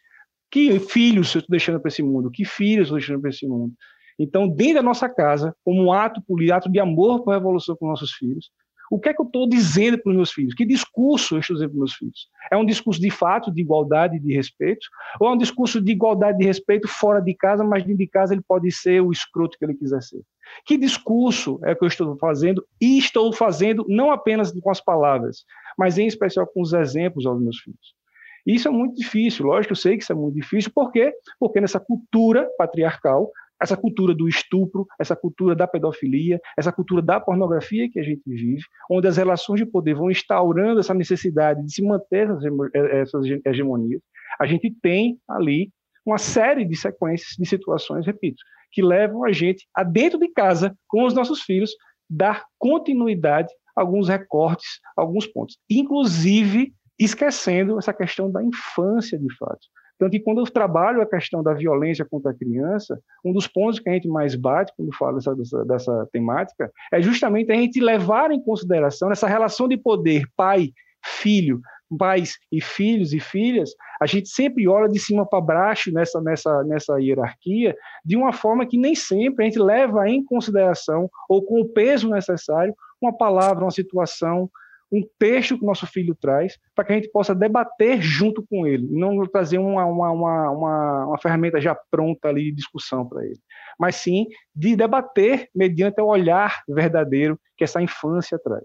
S6: que filhos eu estou deixando para esse mundo? Que filhos eu estou deixando para esse mundo? Então, dentro da nossa casa, como um ato político, ato de amor para a revolução com nossos filhos, o que é que eu estou dizendo para os meus filhos? Que discurso eu estou dizendo para os meus filhos? É um discurso de fato, de igualdade e de respeito? Ou é um discurso de igualdade e de respeito fora de casa, mas dentro de casa ele pode ser o escroto que ele quiser ser? Que discurso é que eu estou fazendo? E estou fazendo não apenas com as palavras, mas em especial com os exemplos aos meus filhos. Isso é muito difícil, lógico, eu sei que isso é muito difícil, por quê? Porque nessa cultura patriarcal, essa cultura do estupro, essa cultura da pedofilia, essa cultura da pornografia que a gente vive, onde as relações de poder vão instaurando essa necessidade de se manter essas hegemonias, a gente tem ali uma série de sequências de situações, repito, que levam a gente a dentro de casa, com os nossos filhos, dar continuidade a alguns recortes, a alguns pontos. Inclusive, esquecendo essa questão da infância, de fato. Tanto que quando eu trabalho a questão da violência contra a criança, um dos pontos que a gente mais bate quando fala dessa, dessa, dessa temática é justamente a gente levar em consideração essa relação de poder pai-filho, pais e filhos e filhas, a gente sempre olha de cima para baixo nessa, nessa, nessa hierarquia, de uma forma que nem sempre a gente leva em consideração, ou com o peso necessário, uma palavra, uma situação, um texto que o nosso filho traz, para que a gente possa debater junto com ele, e não trazer uma, uma, uma, uma, uma ferramenta já pronta ali de discussão para ele, mas sim de debater mediante o olhar verdadeiro que essa infância traz.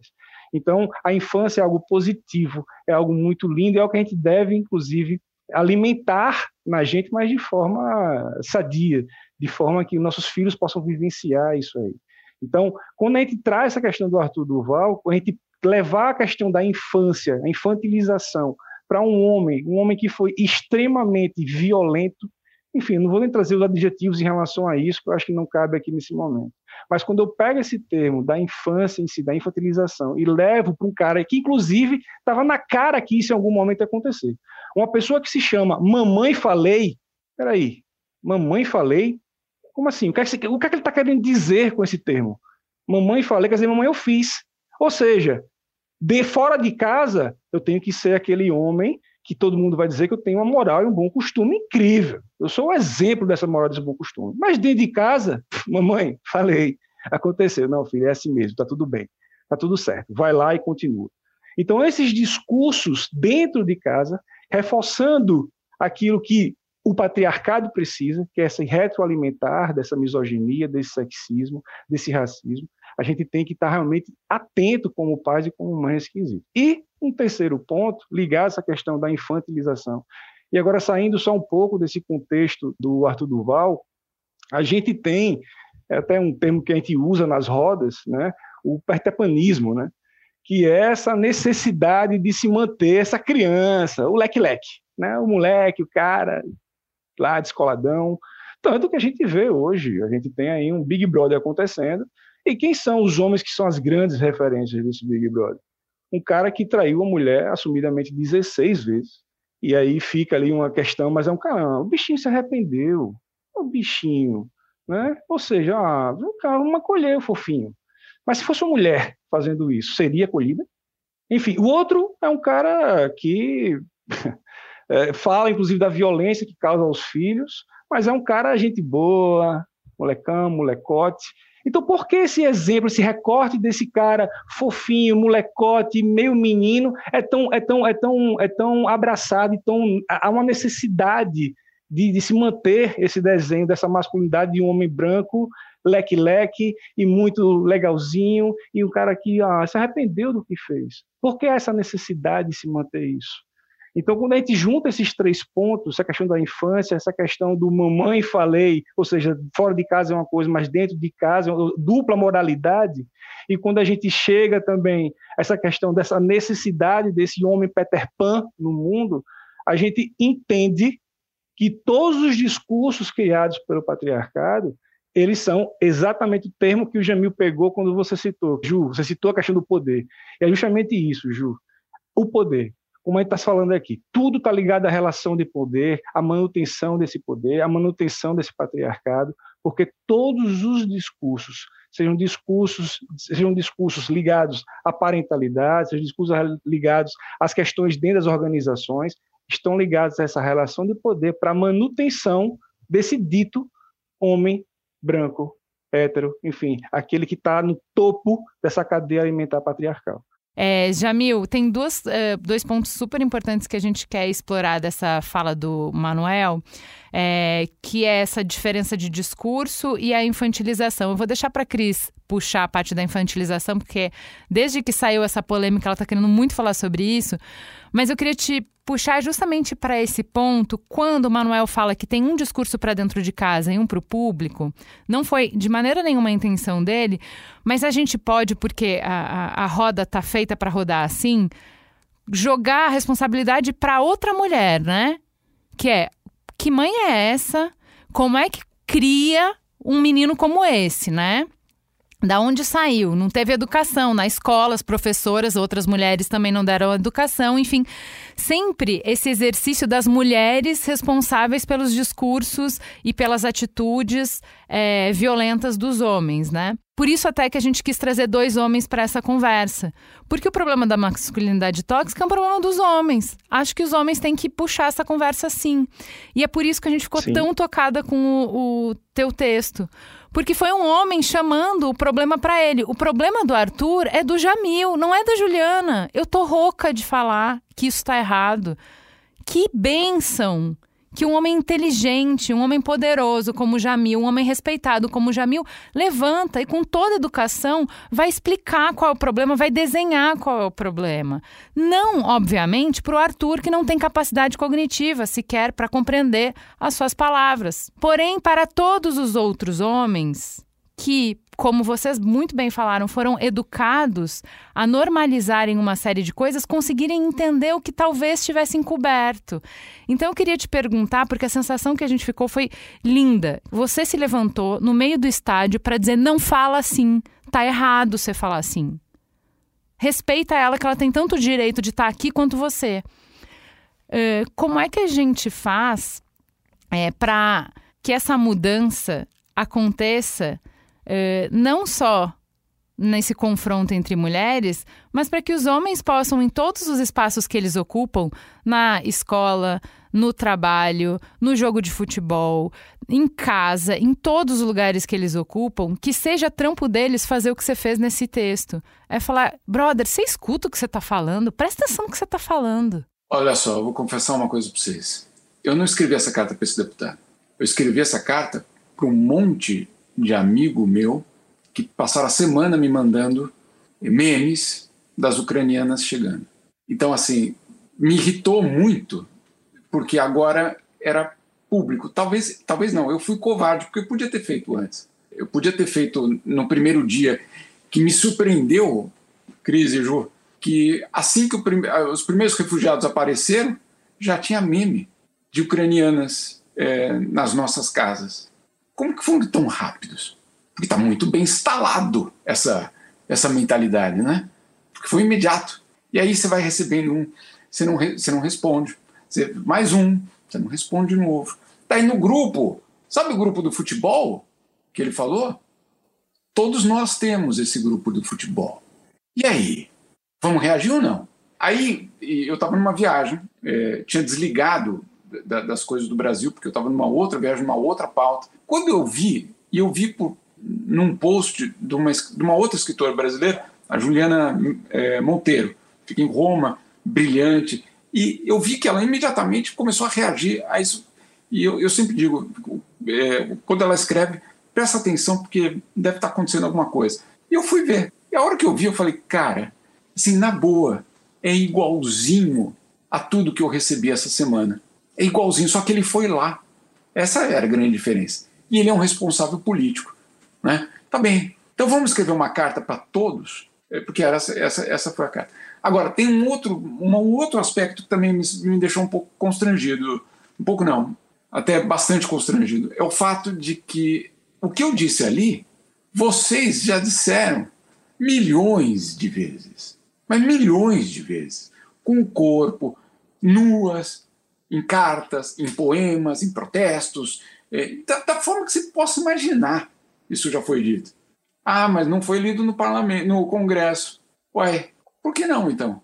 S6: Então, a infância é algo positivo, é algo muito lindo, é algo que a gente deve, inclusive, alimentar na gente, mas de forma sadia, de forma que nossos filhos possam vivenciar isso aí. Então, quando a gente traz essa questão do Arthur Duval, a gente levar a questão da infância, a infantilização, para um homem, um homem que foi extremamente violento, enfim, não vou nem trazer os adjetivos em relação a isso, que eu acho que não cabe aqui nesse momento. Mas quando eu pego esse termo da infância em si, da infantilização, e levo para um cara que, inclusive, estava na cara que isso em algum momento ia acontecer. Uma pessoa que se chama Mamãe Falei, peraí, Mamãe Falei? Como assim? O que é que, o que, é que ele está querendo dizer com esse termo? Mamãe Falei, quer dizer, mamãe eu fiz. Ou seja, de fora de casa, eu tenho que ser aquele homem que todo mundo vai dizer que eu tenho uma moral e um bom costume incrível. Eu sou o exemplo dessa moral e desse bom costume. Mas dentro de casa, mamãe, falei, aconteceu. Não, filho, é assim mesmo, tá tudo bem, tá tudo certo. Vai lá e continua. Então, esses discursos dentro de casa, reforçando aquilo que o patriarcado precisa, que é esse retroalimentar dessa misoginia, desse sexismo, desse racismo, a gente tem que estar realmente atento como pais e como mães quesito. E um terceiro ponto, ligado essa questão da infantilização. E agora, saindo só um pouco desse contexto do Arthur Duval, a gente tem é até um termo que a gente usa nas rodas, né, o pertepanismo, né, que é essa necessidade de se manter essa criança, o leque-leque, né, o moleque, o cara lá descoladão, tanto que a gente vê hoje, a gente tem aí um Big Brother acontecendo, e quem são os homens que são as grandes referências desse Big Brother? Um cara que traiu a mulher assumidamente 16 vezes. E aí fica ali uma questão, mas é um cara, o bichinho se arrependeu. O bichinho. Né? Ou seja, ah, o cara não acolheu, fofinho. Mas se fosse uma mulher fazendo isso, seria acolhida? Enfim, o outro é um cara que é, fala, inclusive, da violência que causa aos filhos, mas é um cara gente boa, molecão, molecote. Então, por que esse exemplo, esse recorte desse cara fofinho, molecote, meio menino, é tão, é tão, é tão, é tão abraçado, tão, há uma necessidade de, de se manter esse desenho dessa masculinidade de um homem branco, leque-leque e muito legalzinho, e um cara que ah, se arrependeu do que fez. Por que essa necessidade de se manter isso? Então, quando a gente junta esses três pontos, essa questão da infância, essa questão do mamãe falei, ou seja, fora de casa é uma coisa, mas dentro de casa, é dupla moralidade, e quando a gente chega também essa questão dessa necessidade desse homem Peter Pan no mundo, a gente entende que todos os discursos criados pelo patriarcado, eles são exatamente o termo que o Jamil pegou quando você citou. Ju, você citou a questão do poder. E é justamente isso, Ju. O poder como a gente está falando aqui, tudo está ligado à relação de poder, à manutenção desse poder, à manutenção desse patriarcado, porque todos os discursos, sejam discursos, sejam discursos ligados à parentalidade, sejam discursos ligados às questões dentro das organizações, estão ligados a essa relação de poder para a manutenção desse dito homem branco, hétero, enfim, aquele que está no topo dessa cadeia alimentar patriarcal.
S2: É, Jamil, tem duas, uh, dois pontos super importantes que a gente quer explorar dessa fala do Manuel, é, que é essa diferença de discurso e a infantilização. Eu vou deixar para Cris puxar a parte da infantilização, porque desde que saiu essa polêmica, ela está querendo muito falar sobre isso. Mas eu queria te puxar justamente para esse ponto, quando o Manuel fala que tem um discurso para dentro de casa e um para o público, não foi de maneira nenhuma a intenção dele, mas a gente pode, porque a, a, a roda tá feita para rodar assim, jogar a responsabilidade para outra mulher, né? Que é, que mãe é essa? Como é que cria um menino como esse, né? Da onde saiu? Não teve educação na escola, as professoras, outras mulheres também não deram educação, enfim, sempre esse exercício das mulheres responsáveis pelos discursos e pelas atitudes é, violentas dos homens, né? Por isso até que a gente quis trazer dois homens para essa conversa. Porque o problema da masculinidade tóxica é um problema dos homens. Acho que os homens têm que puxar essa conversa sim. E é por isso que a gente ficou sim. tão tocada com o, o teu texto. Porque foi um homem chamando o problema para ele. O problema do Arthur é do Jamil, não é da Juliana. Eu tô rouca de falar que isso está errado. Que bênção! Que um homem inteligente, um homem poderoso como Jamil, um homem respeitado como Jamil, levanta e com toda educação vai explicar qual é o problema, vai desenhar qual é o problema. Não, obviamente, para o Arthur que não tem capacidade cognitiva sequer para compreender as suas palavras. Porém, para todos os outros homens que como vocês muito bem falaram, foram educados a normalizarem uma série de coisas, conseguirem entender o que talvez tivesse encoberto. Então eu queria te perguntar, porque a sensação que a gente ficou foi linda. Você se levantou no meio do estádio para dizer: não fala assim, tá errado você falar assim. Respeita ela, que ela tem tanto direito de estar tá aqui quanto você. Uh, como é que a gente faz é, para que essa mudança aconteça? Eh, não só nesse confronto entre mulheres, mas para que os homens possam, em todos os espaços que eles ocupam, na escola, no trabalho, no jogo de futebol, em casa, em todos os lugares que eles ocupam, que seja trampo deles fazer o que você fez nesse texto. É falar, brother, você escuta o que você está falando? Presta atenção no que você está falando.
S7: Olha só, eu vou confessar uma coisa para vocês. Eu não escrevi essa carta para esse deputado. Eu escrevi essa carta para um monte de amigo meu que passaram a semana me mandando memes das ucranianas chegando. Então, assim, me irritou muito, porque agora era público. Talvez, talvez não, eu fui covarde, porque eu podia ter feito antes. Eu podia ter feito no primeiro dia, que me surpreendeu, Cris e Ju, que assim que prime os primeiros refugiados apareceram, já tinha meme de ucranianas é, nas nossas casas. Como que foram tão rápidos? Porque está muito bem instalado essa, essa mentalidade, né? Porque foi imediato. E aí você vai recebendo um, você não, você não responde. Você, mais um, você não responde de novo. Tá aí no grupo, sabe o grupo do futebol? que ele falou? Todos nós temos esse grupo do futebol. E aí? Vamos reagir ou não? Aí eu estava numa viagem, é, tinha desligado da, das coisas do Brasil, porque eu estava numa outra viagem, numa outra pauta. Quando eu vi, e eu vi por, num post de uma, de uma outra escritora brasileira, a Juliana é, Monteiro, fica em Roma, brilhante, e eu vi que ela imediatamente começou a reagir a isso. E eu, eu sempre digo, é, quando ela escreve, presta atenção porque deve estar acontecendo alguma coisa. E eu fui ver. E a hora que eu vi, eu falei, cara, assim, na boa, é igualzinho a tudo que eu recebi essa semana. É igualzinho, só que ele foi lá. Essa era a grande diferença. E ele é um responsável político. Né? Tá bem. Então vamos escrever uma carta para todos, é, porque essa, essa, essa foi a carta. Agora, tem um outro, um outro aspecto que também me, me deixou um pouco constrangido. Um pouco não, até bastante constrangido. É o fato de que o que eu disse ali, vocês já disseram milhões de vezes. Mas milhões de vezes. Com o corpo, nuas, em cartas, em poemas, em protestos, é, da, da, forma que você possa imaginar. Isso já foi dito. Ah, mas não foi lido no parlamento, no Congresso. Ué, por que não então?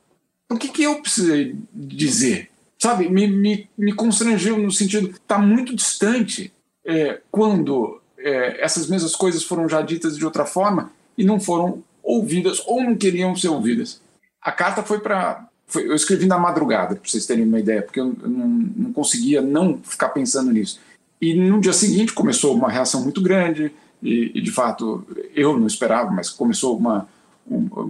S7: Por que, que eu precisei dizer? Sabe, me, me, me constrangeu no sentido, está muito distante é, quando é, essas mesmas coisas foram já ditas de outra forma e não foram ouvidas ou não queriam ser ouvidas. A carta foi para eu escrevi na madrugada, para vocês terem uma ideia, porque eu não, não, conseguia não ficar pensando nisso. E no dia seguinte começou uma reação muito grande, e, e de fato eu não esperava, mas começou uma,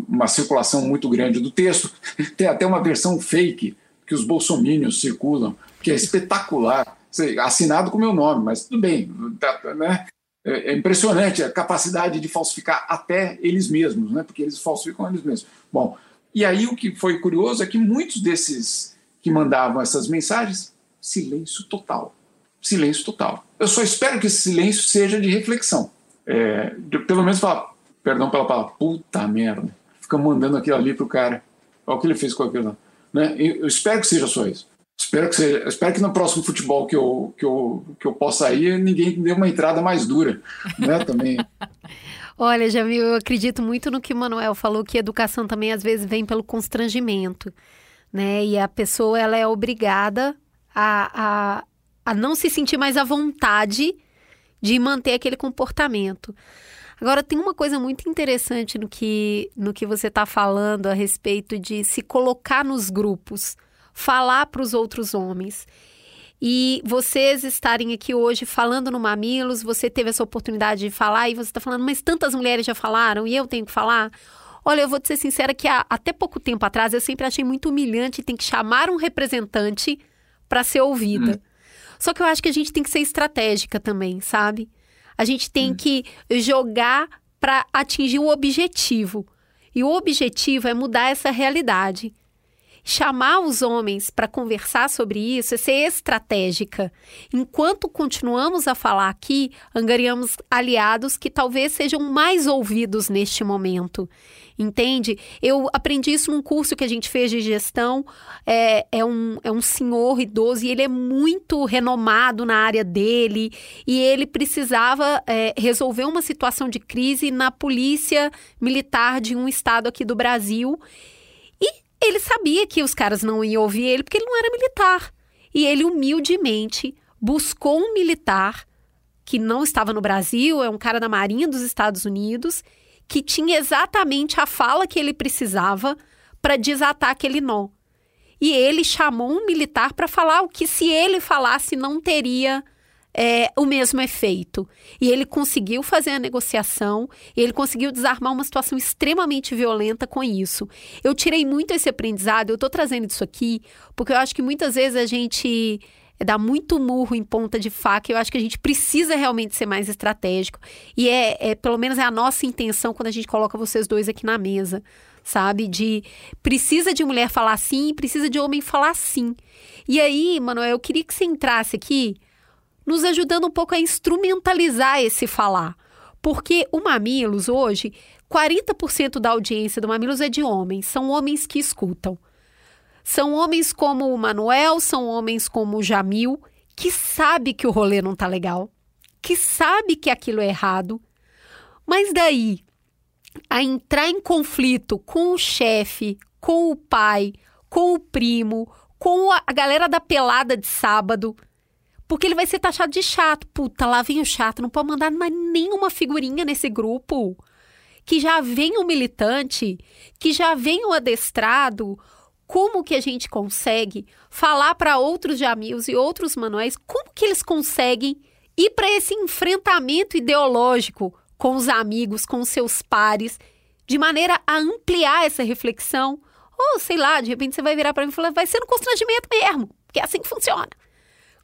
S7: uma circulação muito grande do texto. Tem até uma versão fake que os bolsomínios circulam, que é espetacular, assinado com meu nome, mas tudo bem, tá, né? É, é impressionante a capacidade de falsificar até eles mesmos, né? porque eles falsificam eles mesmos. Bom, e aí o que foi curioso é que muitos desses que mandavam essas mensagens, silêncio total. Silêncio total. Eu só espero que esse silêncio seja de reflexão. É, de, pelo menos falar, perdão pela palavra, puta merda. Fica mandando aquilo ali pro cara. Olha o que ele fez com aquilo. Né? Eu espero que seja só isso. Espero que seja, espero que no próximo futebol que eu, que eu, que eu possa ir, ninguém dê uma entrada mais dura, né? Também.
S1: Olha, Jamil, eu acredito muito no que o Manuel falou, que educação também às vezes vem pelo constrangimento, né? E a pessoa ela é obrigada a, a, a não se sentir mais à vontade de manter aquele comportamento. Agora, tem uma coisa muito interessante no que, no que você está falando a respeito de se colocar nos grupos, falar para os outros homens. E vocês estarem aqui hoje falando no Mamilos, você teve essa oportunidade de falar e você está falando, mas tantas mulheres já falaram e eu tenho que falar. Olha, eu vou te ser sincera que há, até pouco tempo atrás eu sempre achei muito humilhante tem que chamar um representante para ser ouvida. Hum. Só que eu acho que a gente tem que ser estratégica também, sabe? A gente tem hum. que jogar para atingir o objetivo. E o objetivo é mudar essa realidade chamar os homens para conversar sobre isso é ser estratégica. Enquanto continuamos a falar aqui, angariamos aliados que talvez sejam mais ouvidos neste momento. Entende? Eu aprendi isso num curso que a gente fez de gestão. É, é, um, é um senhor idoso e ele é muito renomado na área dele. E ele precisava é, resolver uma situação de crise na polícia militar de um estado aqui do Brasil. Ele sabia que os caras não iam ouvir ele porque ele não era militar. E ele humildemente buscou um militar que não estava no Brasil, é um cara da Marinha dos Estados Unidos, que tinha exatamente a fala que ele precisava para desatar aquele nó. E ele chamou um militar para falar o que, se ele falasse, não teria é, o mesmo efeito. E ele conseguiu fazer a negociação, ele conseguiu desarmar uma situação extremamente violenta com isso. Eu tirei muito esse aprendizado, eu estou trazendo isso aqui, porque eu acho que muitas vezes a gente dá muito murro em ponta de faca. Eu acho que a gente precisa realmente ser mais estratégico. E é, é, pelo menos é a nossa intenção quando a gente coloca vocês dois aqui na mesa, sabe? De precisa de mulher falar sim, precisa de homem falar sim. E aí, Manuel, eu queria que você entrasse aqui nos ajudando um pouco a instrumentalizar esse falar. Porque o Mamilos hoje, 40% da audiência do Mamilos é de homens, são homens que escutam. São homens como o Manuel, são homens como o Jamil, que sabe que o rolê não tá legal, que sabe que aquilo é errado, mas daí a entrar em conflito com o chefe, com o pai, com o primo, com a galera da pelada de sábado, porque ele vai ser taxado de chato. Puta, lá vem o chato, não pode mandar mais nenhuma figurinha nesse grupo. Que já vem o militante, que já vem o adestrado. Como que a gente consegue falar para outros amigos e outros manuais, como que eles conseguem ir para esse enfrentamento ideológico com os amigos, com seus pares, de maneira a ampliar essa reflexão? Ou sei lá, de repente você vai virar para mim e falar, vai ser no constrangimento mesmo, porque é assim que funciona.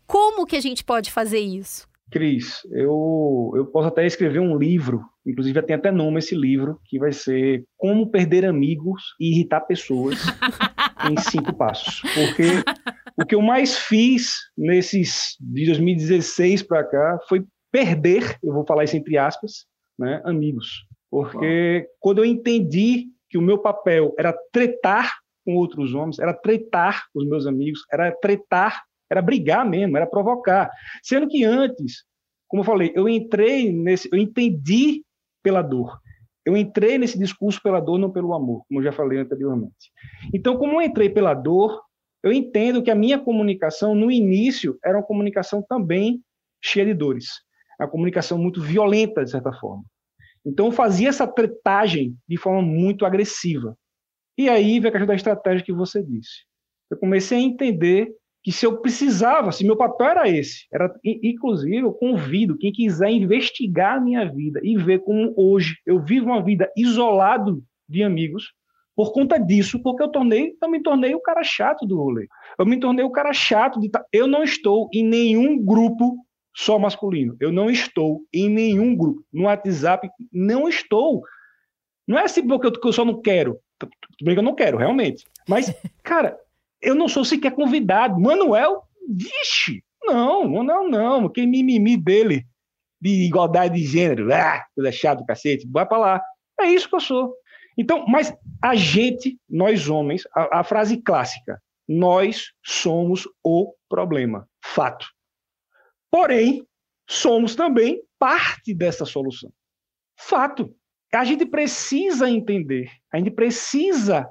S1: Como que a gente pode fazer isso?
S6: Cris, eu, eu posso até escrever um livro, inclusive já tem até nome esse livro, que vai ser Como Perder Amigos e Irritar Pessoas em Cinco Passos. Porque o que eu mais fiz nesses de 2016 para cá foi perder, eu vou falar isso entre aspas, né, amigos. Porque Uau. quando eu entendi que o meu papel era tretar com outros homens, era tretar com os meus amigos, era tretar era brigar mesmo, era provocar. Sendo que antes, como eu falei, eu entrei nesse, eu entendi pela dor. Eu entrei nesse discurso pela dor, não pelo amor, como eu já falei anteriormente. Então, como eu entrei pela dor, eu entendo que a minha comunicação, no início, era uma comunicação também cheia de dores. Uma comunicação muito violenta, de certa forma. Então, eu fazia essa tretagem de forma muito agressiva. E aí veio a questão da estratégia que você disse. Eu comecei a entender que se eu precisava, se meu papel era esse, era inclusive eu convido quem quiser investigar a minha vida e ver como hoje eu vivo uma vida isolado de amigos por conta disso, porque eu tornei, eu me tornei o cara chato do rolê. Eu me tornei o cara chato de eu não estou em nenhum grupo só masculino. Eu não estou em nenhum grupo. No WhatsApp não estou. Não é assim porque eu, só não quero. Bem que eu não quero, realmente. Mas, cara, eu não sou sequer convidado. Manuel, vixe, não, Manuel não, que mimimi dele de igualdade de gênero, ah, coisa chata do cacete, vai para lá. É isso que eu sou. Então, mas a gente, nós homens, a, a frase clássica, nós somos o problema, fato. Porém, somos também parte dessa solução. Fato. A gente precisa entender, a gente precisa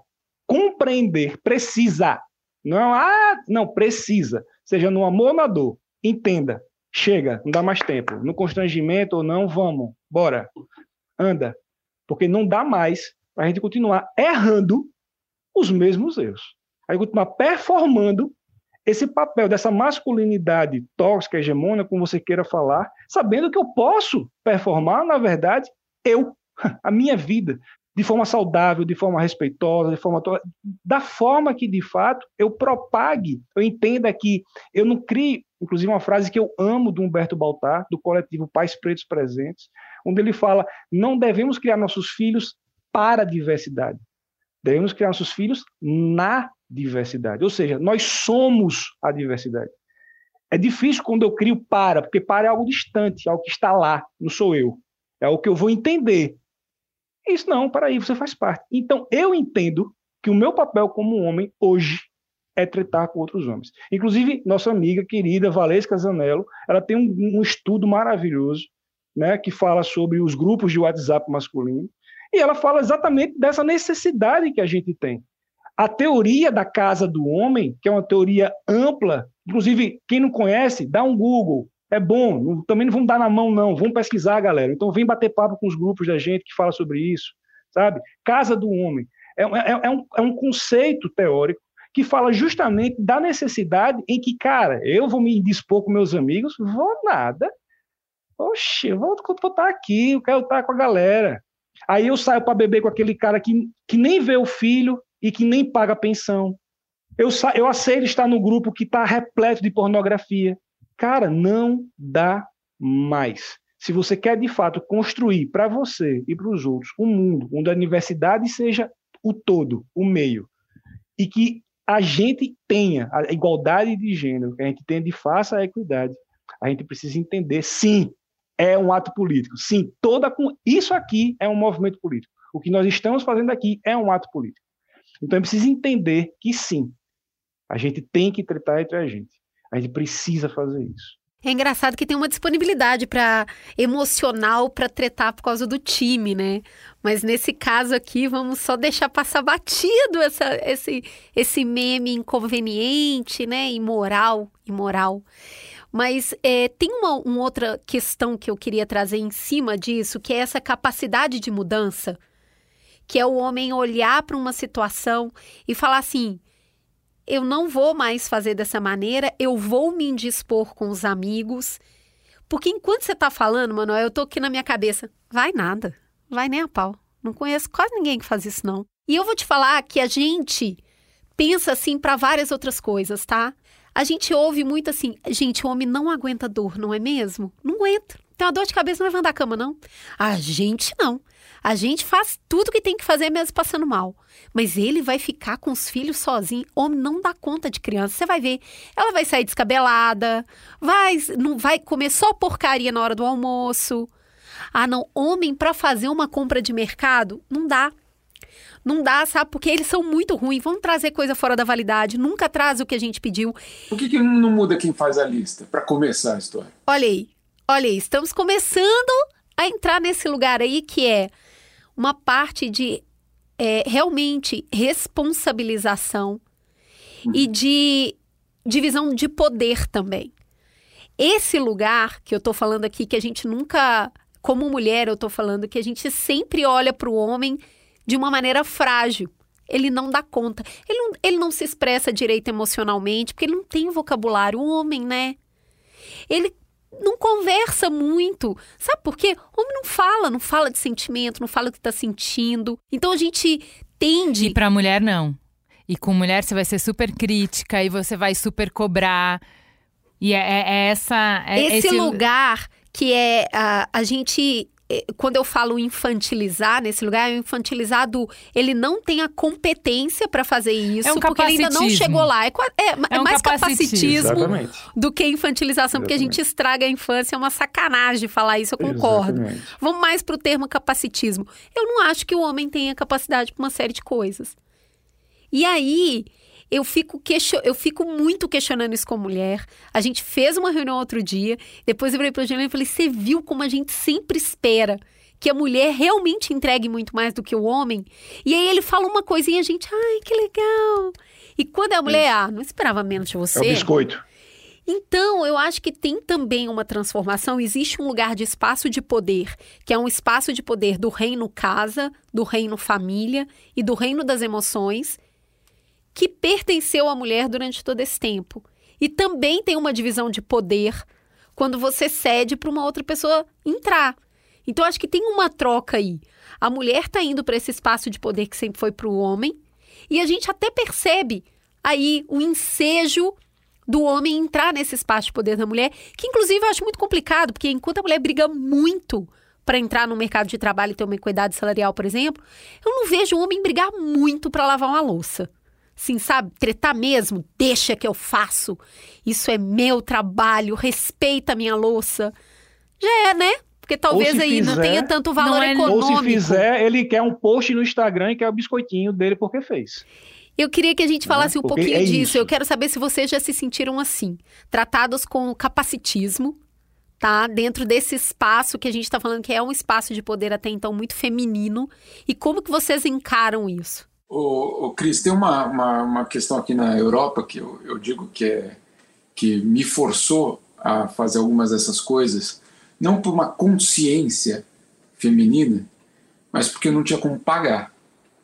S6: compreender, precisa não, ah, não, precisa. Seja no amor ou na dor. Entenda. Chega, não dá mais tempo. No constrangimento ou não, vamos, bora. Anda. Porque não dá mais para a gente continuar errando os mesmos erros. A gente continuar performando esse papel dessa masculinidade tóxica, hegemônica, como você queira falar, sabendo que eu posso performar, na verdade, eu, a minha vida, de forma saudável, de forma respeitosa, de forma da forma que de fato eu propague, eu entenda que eu não crie, inclusive uma frase que eu amo do Humberto Baltar, do coletivo Pais Pretos Presentes, onde ele fala: não devemos criar nossos filhos para a diversidade, devemos criar nossos filhos na diversidade, ou seja, nós somos a diversidade. É difícil quando eu crio para, porque para é algo distante, é algo que está lá, não sou eu. É o que eu vou entender. Isso não, para aí, você faz parte. Então, eu entendo que o meu papel como homem hoje é tratar com outros homens. Inclusive, nossa amiga querida Valesca Zanello, ela tem um, um estudo maravilhoso, né, que fala sobre os grupos de WhatsApp masculino, e ela fala exatamente dessa necessidade que a gente tem. A teoria da casa do homem, que é uma teoria ampla, inclusive quem não conhece, dá um Google, é bom, também não vamos dar na mão, não, vamos pesquisar, galera. Então vem bater papo com os grupos da gente que fala sobre isso, sabe? Casa do Homem. É, é, é, um, é um conceito teórico que fala justamente da necessidade em que, cara, eu vou me dispor com meus amigos, vou nada. Oxe, eu vou, vou estar aqui, eu quero estar com a galera. Aí eu saio para beber com aquele cara que, que nem vê o filho e que nem paga pensão. Eu, eu aceito estar no grupo que está repleto de pornografia. Cara, não dá mais. Se você quer de fato construir para você e para os outros um mundo onde a universidade seja o todo, o meio, e que a gente tenha a igualdade de gênero, que a gente tenha de faça a equidade, a gente precisa entender, sim, é um ato político. Sim, toda isso aqui é um movimento político. O que nós estamos fazendo aqui é um ato político. Então, é preciso entender que sim, a gente tem que tratar entre a gente. A gente precisa fazer isso.
S1: É engraçado que tem uma disponibilidade para emocional para tretar por causa do time, né? Mas nesse caso aqui, vamos só deixar passar batido essa, esse, esse meme inconveniente, né? Imoral, imoral. Mas é, tem uma, uma outra questão que eu queria trazer em cima disso, que é essa capacidade de mudança, que é o homem olhar para uma situação e falar assim: eu não vou mais fazer dessa maneira, eu vou me indispor com os amigos. Porque enquanto você está falando, Manuel, eu tô aqui na minha cabeça, vai nada, vai nem a pau. Não conheço quase ninguém que faz isso, não. E eu vou te falar que a gente pensa assim para várias outras coisas, tá? A gente ouve muito assim, gente, o homem não aguenta dor, não é mesmo? Não aguenta. Tem uma dor de cabeça, não vai da cama, não. A gente não. A gente faz tudo que tem que fazer mesmo passando mal. Mas ele vai ficar com os filhos sozinho. Homem não dá conta de criança. Você vai ver. Ela vai sair descabelada, vai, não vai comer só porcaria na hora do almoço. Ah, não. Homem para fazer uma compra de mercado, não dá. Não dá, sabe? Porque eles são muito ruins. Vamos trazer coisa fora da validade. Nunca traz o que a gente pediu.
S7: Por que, que não muda quem faz a lista para começar a história?
S1: Olha aí. Olha aí. Estamos começando a entrar nesse lugar aí que é uma parte de é, realmente responsabilização uhum. e de divisão de poder também. Esse lugar que eu tô falando aqui, que a gente nunca, como mulher, eu tô falando que a gente sempre olha para o homem de uma maneira frágil. Ele não dá conta. Ele não, ele não se expressa direito emocionalmente, porque ele não tem vocabulário. O homem, né? Ele não conversa muito. Sabe por quê? O homem não fala, não fala de sentimento, não fala o que está sentindo. Então a gente tende.
S2: E para mulher, não. E com mulher você vai ser super crítica e você vai super cobrar. E é, é, é essa. É
S1: esse, esse, lugar que é a, a gente quando eu falo infantilizar nesse lugar, é infantilizado, ele não tem a competência para fazer isso,
S2: é um
S1: porque ele ainda não chegou lá. É, é, é um mais capacitismo,
S6: capacitismo
S1: do que infantilização, Exatamente. porque a gente estraga a infância, é uma sacanagem falar isso, eu concordo. Exatamente. Vamos mais pro termo capacitismo. Eu não acho que o homem tenha capacidade para uma série de coisas. E aí, eu fico, question... eu fico muito questionando isso com a mulher. A gente fez uma reunião outro dia, depois eu falei para o Juliano e falei: você viu como a gente sempre espera que a mulher realmente entregue muito mais do que o homem? E aí ele fala uma coisinha, a gente, ai, que legal. E quando é a mulher, ah, não esperava menos de você.
S6: É o biscoito.
S1: Então, eu acho que tem também uma transformação. Existe um lugar de espaço de poder, que é um espaço de poder do reino casa, do reino família e do reino das emoções, que pertenceu à mulher durante todo esse tempo. E também tem uma divisão de poder quando você cede para uma outra pessoa entrar. Então acho que tem uma troca aí. A mulher está indo para esse espaço de poder que sempre foi para o homem, e a gente até percebe aí o ensejo do homem entrar nesse espaço de poder da mulher, que inclusive eu acho muito complicado, porque enquanto a mulher briga muito para entrar no mercado de trabalho e ter uma equidade salarial, por exemplo, eu não vejo o homem brigar muito para lavar uma louça assim, sabe, tretar mesmo, deixa que eu faço. Isso é meu trabalho, respeita a minha louça. Já é, né? Porque talvez aí fizer, não tenha tanto valor é, econômico.
S6: Ou se fizer, ele quer um post no Instagram e quer o biscoitinho dele porque fez.
S1: Eu queria que a gente falasse é, um pouquinho é disso. Isso. Eu quero saber se vocês já se sentiram assim, tratados com capacitismo, tá? Dentro desse espaço que a gente está falando que é um espaço de poder até então muito feminino. E como que vocês encaram isso?
S7: O, o Cris, tem uma, uma, uma, questão aqui na Europa que eu, eu digo que, é, que me forçou a fazer algumas dessas coisas, não por uma consciência feminina, mas porque eu não tinha como pagar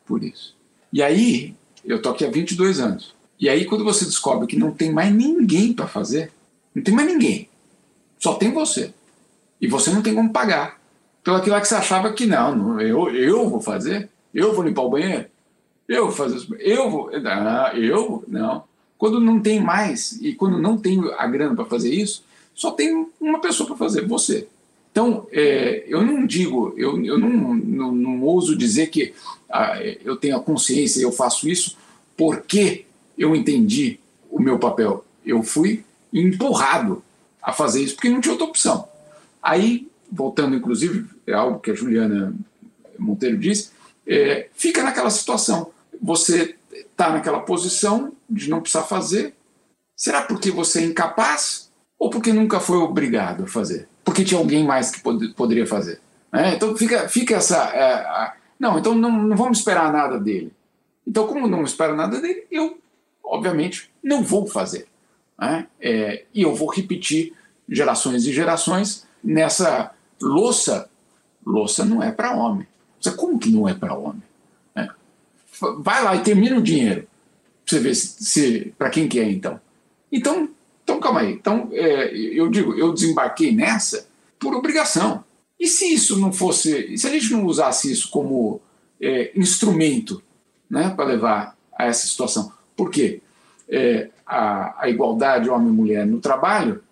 S7: por isso. E aí, eu tô aqui há 22 anos. E aí, quando você descobre que não tem mais ninguém para fazer, não tem mais ninguém, só tem você. E você não tem como pagar. Pelo aquilo que você achava que não, não eu, eu vou fazer, eu vou limpar o banheiro, eu vou fazer isso. Eu vou. Ah, eu? Não. Quando não tem mais e quando não tem a grana para fazer isso, só tem uma pessoa para fazer, você. Então, é, eu não digo, eu, eu não, não, não ouso dizer que ah, eu tenho a consciência, eu faço isso porque eu entendi o meu papel. Eu fui empurrado a fazer isso porque não tinha outra opção. Aí, voltando inclusive, é algo que a Juliana Monteiro disse, é, fica naquela situação você está naquela posição de não precisar fazer? Será porque você é incapaz? ou porque nunca foi obrigado a fazer, porque tinha alguém mais que pod poderia fazer. Né? Então fica, fica essa. É, a, não, então não, não vamos esperar nada dele. Então, como não espero nada dele, eu, obviamente, não vou fazer. Né? É, e eu vou repetir gerações e gerações nessa louça. Louça não é para homem. Como que não é para homem? Vai lá e termina o dinheiro. Pra você ver se, se para quem que é, então. Então, então calma aí. Então, é, eu digo, eu desembarquei nessa por obrigação. E se isso não fosse. Se a gente não usasse isso como é, instrumento né, para levar a essa situação? Por quê? É, a, a, igualdade homem-mulher no trabalho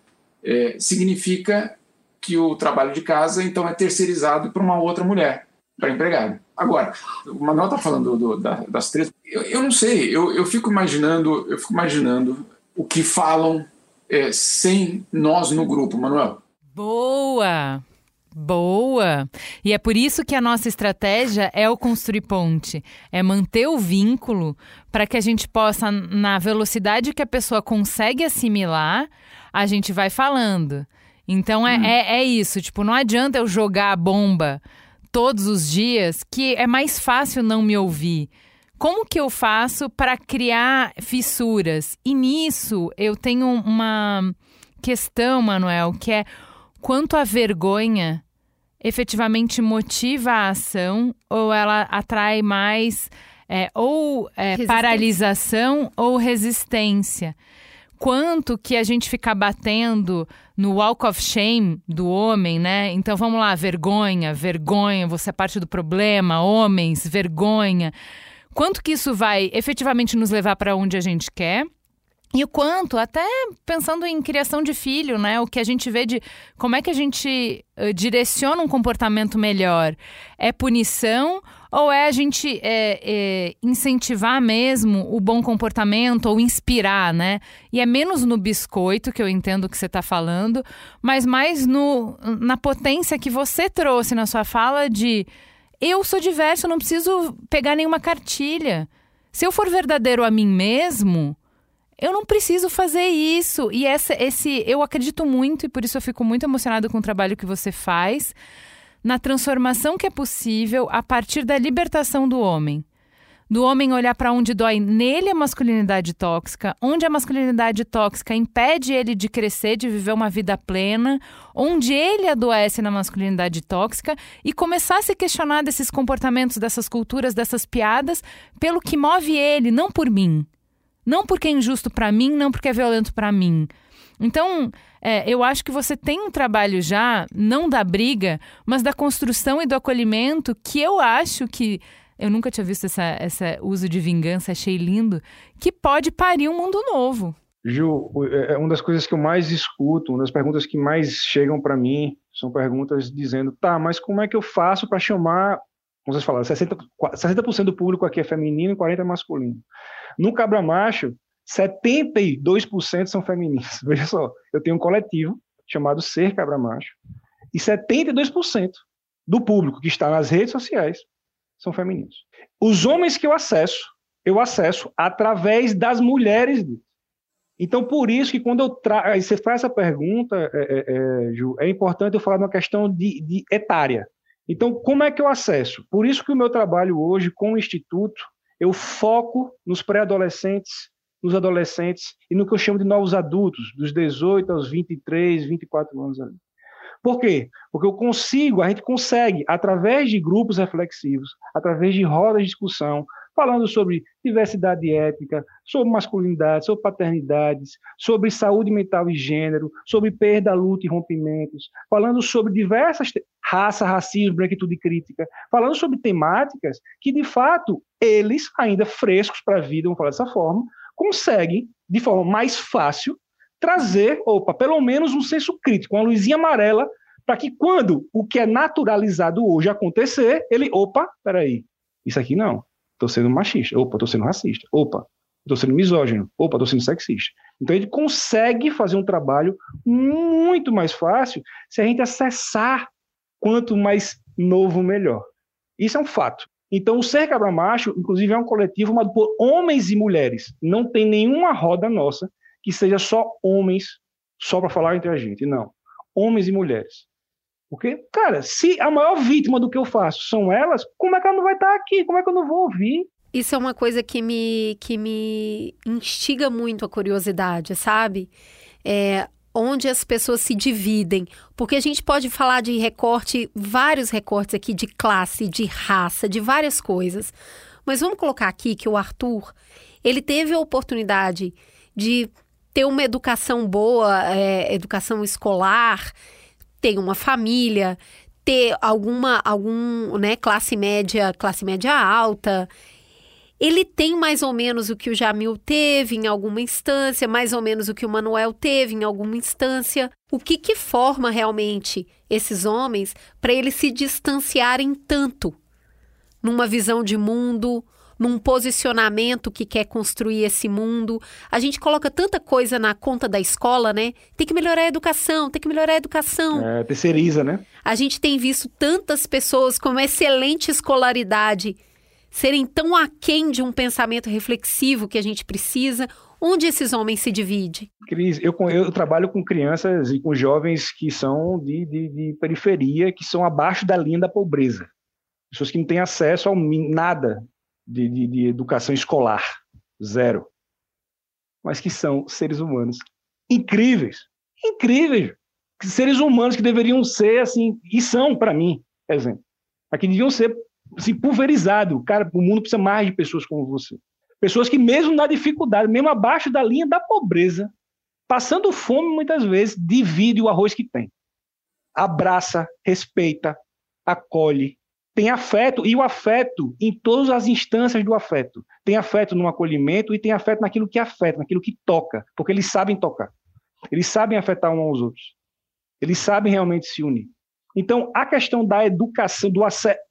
S7: é, significa que o trabalho de casa então é terceirizado para uma outra mulher, para empregada. Agora, o Manuel está falando do, da, das três. Eu, eu, não sei, eu, eu fico imaginando, eu fico imaginando o que falam é, sem nós no grupo, Manuel.
S2: Boa! Boa! E é por isso que a nossa estratégia é o construir ponte, é manter o vínculo para que a gente possa, na velocidade que a pessoa consegue assimilar, a gente vai falando. Então é, hum. é, é isso, tipo, não adianta eu jogar a bomba todos os dias que é mais fácil não me ouvir. Como que eu faço para criar fissuras? E nisso eu tenho uma questão, Manuel, que é quanto a vergonha efetivamente motiva a ação ou ela atrai mais é, ou é, paralisação ou resistência. Quanto que a gente fica batendo no walk of shame do homem, né? Então vamos lá, vergonha, vergonha, você é parte do problema, homens, vergonha. Quanto que isso vai efetivamente nos levar para onde a gente quer? E o quanto, até pensando em criação de filho, né? O que a gente vê de como é que a gente uh, direciona um comportamento melhor? É punição ou é a gente é, é, incentivar mesmo o bom comportamento ou inspirar, né? E é menos no biscoito, que eu entendo que você está falando, mas mais no, na potência que você trouxe na sua fala de eu sou diverso, não preciso pegar nenhuma cartilha. Se eu for verdadeiro a mim mesmo eu não preciso fazer isso. E essa, esse, eu acredito muito, e por isso eu fico muito emocionado com o trabalho que você faz, na transformação que é possível a partir da libertação do homem. Do homem olhar para onde dói nele a masculinidade tóxica, onde a masculinidade tóxica impede ele de crescer, de viver uma vida plena, onde ele adoece na masculinidade tóxica e começar a se questionar desses comportamentos, dessas culturas, dessas piadas, pelo que move ele, não por mim. Não porque é injusto para mim, não porque é violento para mim. Então, é, eu acho que você tem um trabalho já, não da briga, mas da construção e do acolhimento, que eu acho que. Eu nunca tinha visto esse uso de vingança, achei lindo, que pode parir um mundo novo.
S6: Ju, é, é uma das coisas que eu mais escuto, uma das perguntas que mais chegam para mim, são perguntas dizendo: tá, mas como é que eu faço para chamar. Como vocês falaram, 60%, 60 do público aqui é feminino e 40% é masculino. No Cabra Macho, 72% são femininos. Veja só, eu tenho um coletivo chamado Ser Cabra Macho, e 72% do público que está nas redes sociais são femininos. Os homens que eu acesso, eu acesso através das mulheres. Então, por isso que quando eu trago. Você faz essa pergunta, é, é, é, Ju, é importante eu falar de uma questão de, de etária. Então, como é que eu acesso? Por isso que o meu trabalho hoje com o Instituto eu foco nos pré-adolescentes, nos adolescentes e no que eu chamo de novos adultos, dos 18 aos 23, 24 anos ali. Por quê? Porque eu consigo, a gente consegue, através de grupos reflexivos, através de rodas de discussão, falando sobre diversidade étnica, sobre masculinidade, sobre paternidades, sobre saúde mental e gênero, sobre perda, luta e rompimentos, falando sobre diversas raça, racismo, branquitude crítica, falando sobre temáticas que de fato eles ainda frescos para a vida, vamos falar dessa forma, conseguem de forma mais fácil trazer, opa, pelo menos um senso crítico, uma luzinha amarela para que quando o que é naturalizado hoje acontecer, ele, opa, peraí, isso aqui não estou sendo machista, opa, estou sendo racista, opa, estou sendo misógino, opa, estou sendo sexista. Então ele consegue fazer um trabalho muito mais fácil se a gente acessar quanto mais novo, melhor. Isso é um fato. Então, o Ser Cabra Macho, inclusive, é um coletivo formado por homens e mulheres. Não tem nenhuma roda nossa que seja só homens só para falar entre a gente, não. Homens e mulheres. Porque, cara, se a maior vítima do que eu faço são elas, como é que ela não vai estar aqui? Como é que eu não vou ouvir?
S1: Isso é uma coisa que me, que me instiga muito a curiosidade, sabe? É, onde as pessoas se dividem. Porque a gente pode falar de recorte, vários recortes aqui de classe, de raça, de várias coisas. Mas vamos colocar aqui que o Arthur, ele teve a oportunidade de ter uma educação boa, é, educação escolar, ter uma família, ter alguma algum, né, classe média, classe média alta. Ele tem mais ou menos o que o Jamil teve em alguma instância, mais ou menos o que o Manuel teve em alguma instância. O que que forma realmente esses homens para eles se distanciarem tanto numa visão de mundo, num posicionamento que quer construir esse mundo. A gente coloca tanta coisa na conta da escola, né? Tem que melhorar a educação, tem que melhorar a educação.
S6: É, terceiriza, né?
S1: A gente tem visto tantas pessoas com excelente escolaridade serem tão aquém de um pensamento reflexivo que a gente precisa. Onde esses homens se dividem?
S6: Cris, eu, eu, trabalho com crianças e com jovens que são de, de, de periferia, que são abaixo da linha da pobreza. Pessoas que não têm acesso a nada de, de, de educação escolar, zero. Mas que são seres humanos incríveis, incríveis, seres humanos que deveriam ser assim, e são para mim, exemplo, aqui deviam ser assim, pulverizado. Cara, o mundo precisa mais de pessoas como você. Pessoas que mesmo na dificuldade, mesmo abaixo da linha da pobreza, passando fome muitas vezes, divide o arroz que tem. Abraça, respeita, acolhe, tem afeto, e o afeto em todas as instâncias do afeto. Tem afeto no acolhimento e tem afeto naquilo que afeta, naquilo que toca, porque eles sabem tocar. Eles sabem afetar uns aos outros. Eles sabem realmente se unir. Então, a questão da educação, do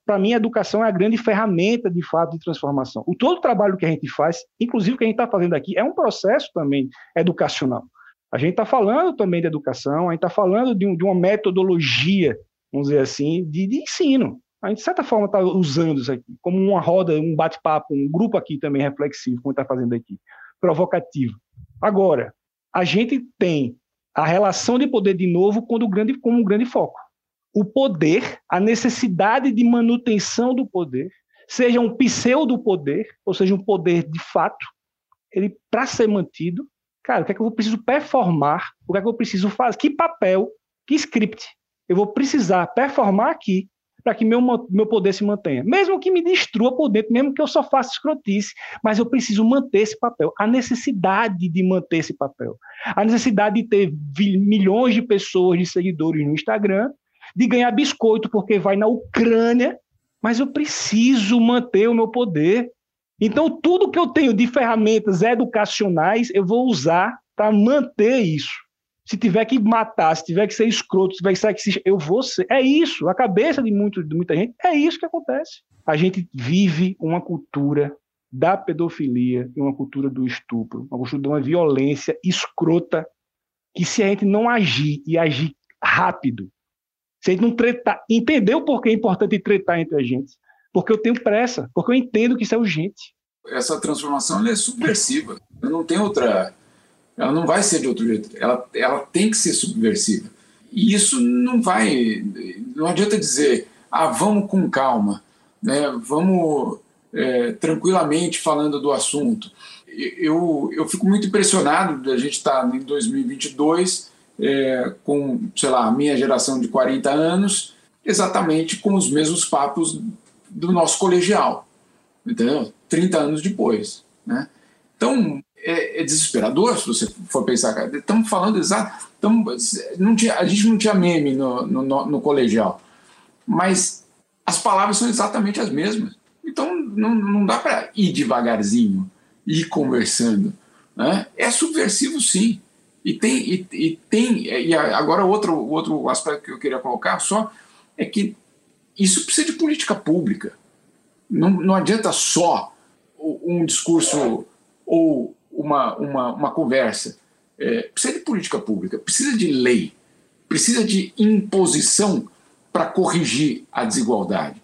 S6: para mim, a educação é a grande ferramenta, de fato, de transformação. O todo o trabalho que a gente faz, inclusive o que a gente está fazendo aqui, é um processo também educacional. A gente está falando também de educação, a gente está falando de, um, de, uma metodologia, vamos dizer assim, de, de ensino a gente, de certa forma, está usando isso aqui como uma roda, um bate-papo, um grupo aqui também reflexivo, como está fazendo aqui, provocativo. Agora, a gente tem a relação de poder de novo um grande, como um grande foco. O poder, a necessidade de manutenção do poder, seja um pseudo-poder, ou seja, um poder de fato, ele para ser mantido, cara, o que é que eu preciso performar? O que é que eu preciso fazer? Que papel, que script eu vou precisar performar aqui para que meu, meu poder se mantenha. Mesmo que me destrua por dentro, mesmo que eu só faça escrotice, mas eu preciso manter esse papel. A necessidade de manter esse papel. A necessidade de ter milhões de pessoas, de seguidores no Instagram, de ganhar biscoito porque vai na Ucrânia, mas eu preciso manter o meu poder. Então, tudo que eu tenho de ferramentas educacionais, eu vou usar para manter isso. Se tiver que matar, se tiver que ser escroto, se tiver que ser que eu vou ser. É isso. A cabeça de, muito, de muita gente é isso que acontece. A gente vive uma cultura da pedofilia e uma cultura do estupro, uma cultura de uma violência escrota que se a gente não agir e agir rápido, se a gente não tretar, o porquê é importante tretar entre a gente, porque eu tenho pressa, porque eu entendo que isso é urgente.
S7: Essa transformação é subversiva. Eu não tenho outra ela não vai ser de outro jeito. Ela, ela tem que ser subversiva. E isso não vai. Não adianta dizer, ah, vamos com calma, né? vamos é, tranquilamente falando do assunto. Eu, eu fico muito impressionado da gente estar em 2022 é, com, sei lá, a minha geração de 40 anos, exatamente com os mesmos papos do nosso colegial, entendeu? 30 anos depois. Né? Então, é, é, desesperador se você for pensar. Cara. Estamos falando exato. não tinha, a gente não tinha meme no, no, no, colegial, mas as palavras são exatamente as mesmas. Então não, não dá para ir devagarzinho, ir conversando. Né? É subversivo, sim. E tem, e, e tem e agora outro, outro aspecto que eu queria colocar só é que isso precisa de política pública. Não, não adianta só um discurso ou uma, uma, uma conversa. É, precisa de política pública, precisa de lei, precisa de imposição para corrigir a desigualdade.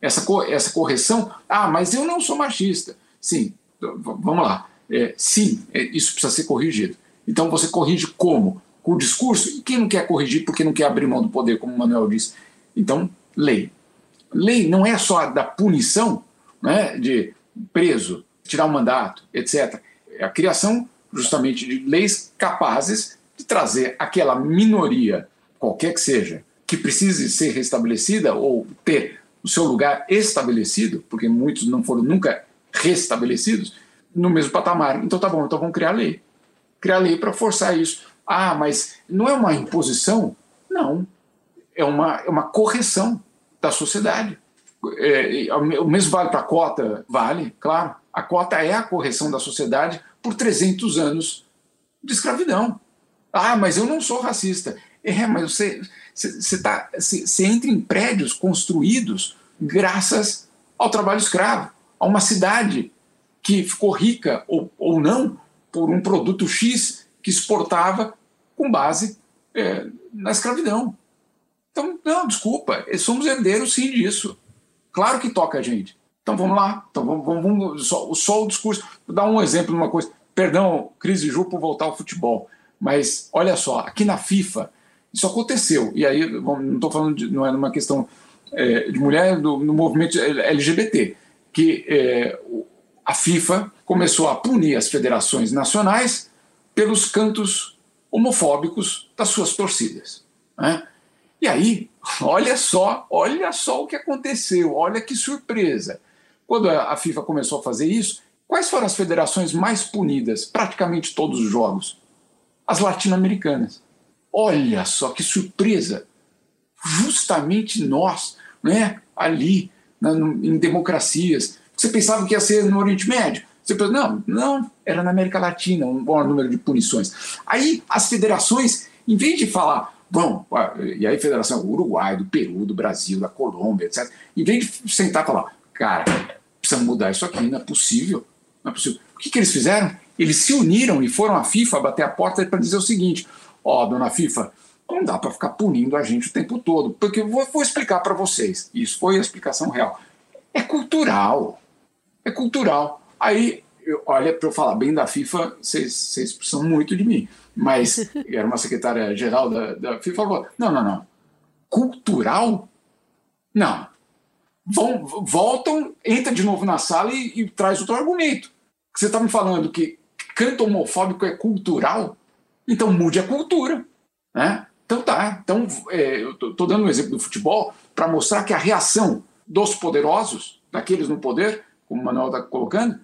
S7: Essa, essa correção, ah, mas eu não sou machista. Sim, vamos lá. É, sim, é, isso precisa ser corrigido. Então você corrige como? com o discurso, e quem não quer corrigir porque não quer abrir mão do poder, como o Manuel disse. Então, lei. Lei não é só da punição, né, de preso, tirar o mandato, etc. É a criação justamente de leis capazes de trazer aquela minoria, qualquer que seja, que precise ser restabelecida ou ter o seu lugar estabelecido, porque muitos não foram nunca restabelecidos, no mesmo patamar. Então tá bom, então vamos criar lei. Criar lei para forçar isso. Ah, mas não é uma imposição? Não. É uma, é uma correção da sociedade. É, o mesmo vale para a cota? Vale, claro. A cota é a correção da sociedade por 300 anos de escravidão. Ah, mas eu não sou racista. É, mas você, você, tá, você, você entra em prédios construídos graças ao trabalho escravo, a uma cidade que ficou rica ou, ou não por um produto X que exportava com base é, na escravidão. Então, não, desculpa, somos herdeiros sim disso. Claro que toca a gente. Então vamos lá, então vamos, vamos, vamos só, só, o discurso. Vou dar um exemplo de uma coisa. Perdão, Cris e Ju, por voltar ao futebol. Mas olha só, aqui na FIFA, isso aconteceu. E aí, não estou falando, de, não é numa questão é, de mulher do, no movimento LGBT, que é, a FIFA começou a punir as federações nacionais pelos cantos homofóbicos das suas torcidas. Né? E aí, olha só, olha só o que aconteceu, olha que surpresa. Quando a FIFA começou a fazer isso, quais foram as federações mais punidas? Praticamente todos os jogos. As latino-americanas. Olha só que surpresa! Justamente nós, né, ali, na, no, em democracias, você pensava que ia ser no Oriente Médio. Você pensou, não, não, era na América Latina, um bom número de punições. Aí as federações, em vez de falar, bom, e aí federação do Uruguai, do Peru, do Brasil, da Colômbia, etc., em vez de sentar e falar, cara, precisa mudar isso aqui, não é possível, não é possível. O que, que eles fizeram? Eles se uniram e foram à FIFA bater a porta para dizer o seguinte: Ó, oh, dona FIFA, não dá para ficar punindo a gente o tempo todo, porque eu vou, vou explicar para vocês. Isso foi a explicação real. É cultural. É cultural. Aí, eu, olha, para eu falar bem da FIFA, vocês precisam muito de mim. Mas era uma secretária-geral da, da FIFA falou: não, não, não. Cultural? Não. Vão, voltam, entra de novo na sala e, e traz outro argumento. Você está me falando que canto homofóbico é cultural? Então mude a cultura. Né? Então tá. Então, é, eu estou dando um exemplo do futebol para mostrar que a reação dos poderosos, daqueles no poder, como o Manuel está colocando,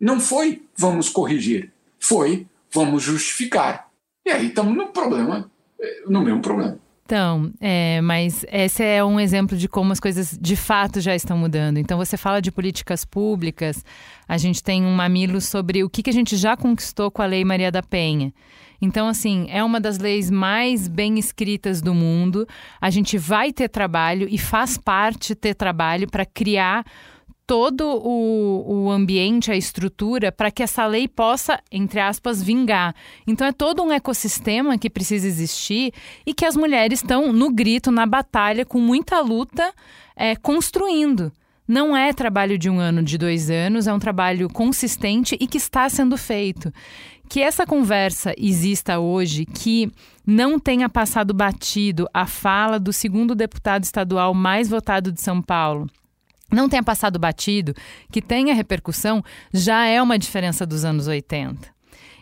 S7: não foi vamos corrigir, foi vamos justificar. E aí estamos no problema, é, no mesmo problema.
S2: Então, é, mas esse é um exemplo de como as coisas de fato já estão mudando. Então, você fala de políticas públicas, a gente tem um mamilo sobre o que, que a gente já conquistou com a Lei Maria da Penha. Então, assim, é uma das leis mais bem escritas do mundo. A gente vai ter trabalho e faz parte ter trabalho para criar todo o, o ambiente, a estrutura, para que essa lei possa, entre aspas, vingar. Então é todo um ecossistema que precisa existir e que as mulheres estão no grito, na batalha, com muita luta, é, construindo. Não é trabalho de um ano, de dois anos, é um trabalho consistente e que está sendo feito que essa conversa exista hoje, que não tenha passado batido a fala do segundo deputado estadual mais votado de São Paulo, não tenha passado batido, que tenha repercussão, já é uma diferença dos anos 80.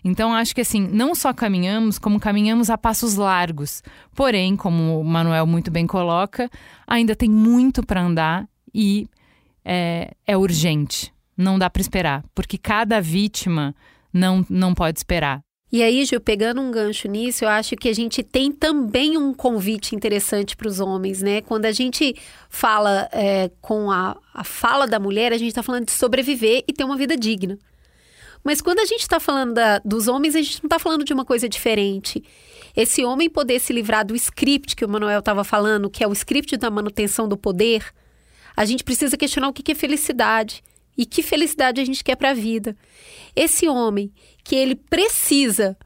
S2: Então, acho que assim, não só caminhamos, como caminhamos a passos largos. Porém, como o Manuel muito bem coloca, ainda tem muito para andar e é, é urgente. Não dá para esperar, porque cada vítima não, não pode esperar.
S1: E aí, Gil, pegando um gancho nisso, eu acho que a gente tem também um convite interessante para os homens, né? Quando a gente fala é, com a, a fala da mulher, a gente está falando de sobreviver e ter uma vida digna. Mas quando a gente está falando da, dos homens, a gente não está falando de uma coisa diferente. Esse homem poder se livrar do script que o Manuel estava falando, que é o script da manutenção do poder, a gente precisa questionar o que é felicidade e que felicidade a gente quer para a vida. Esse homem que ele precisa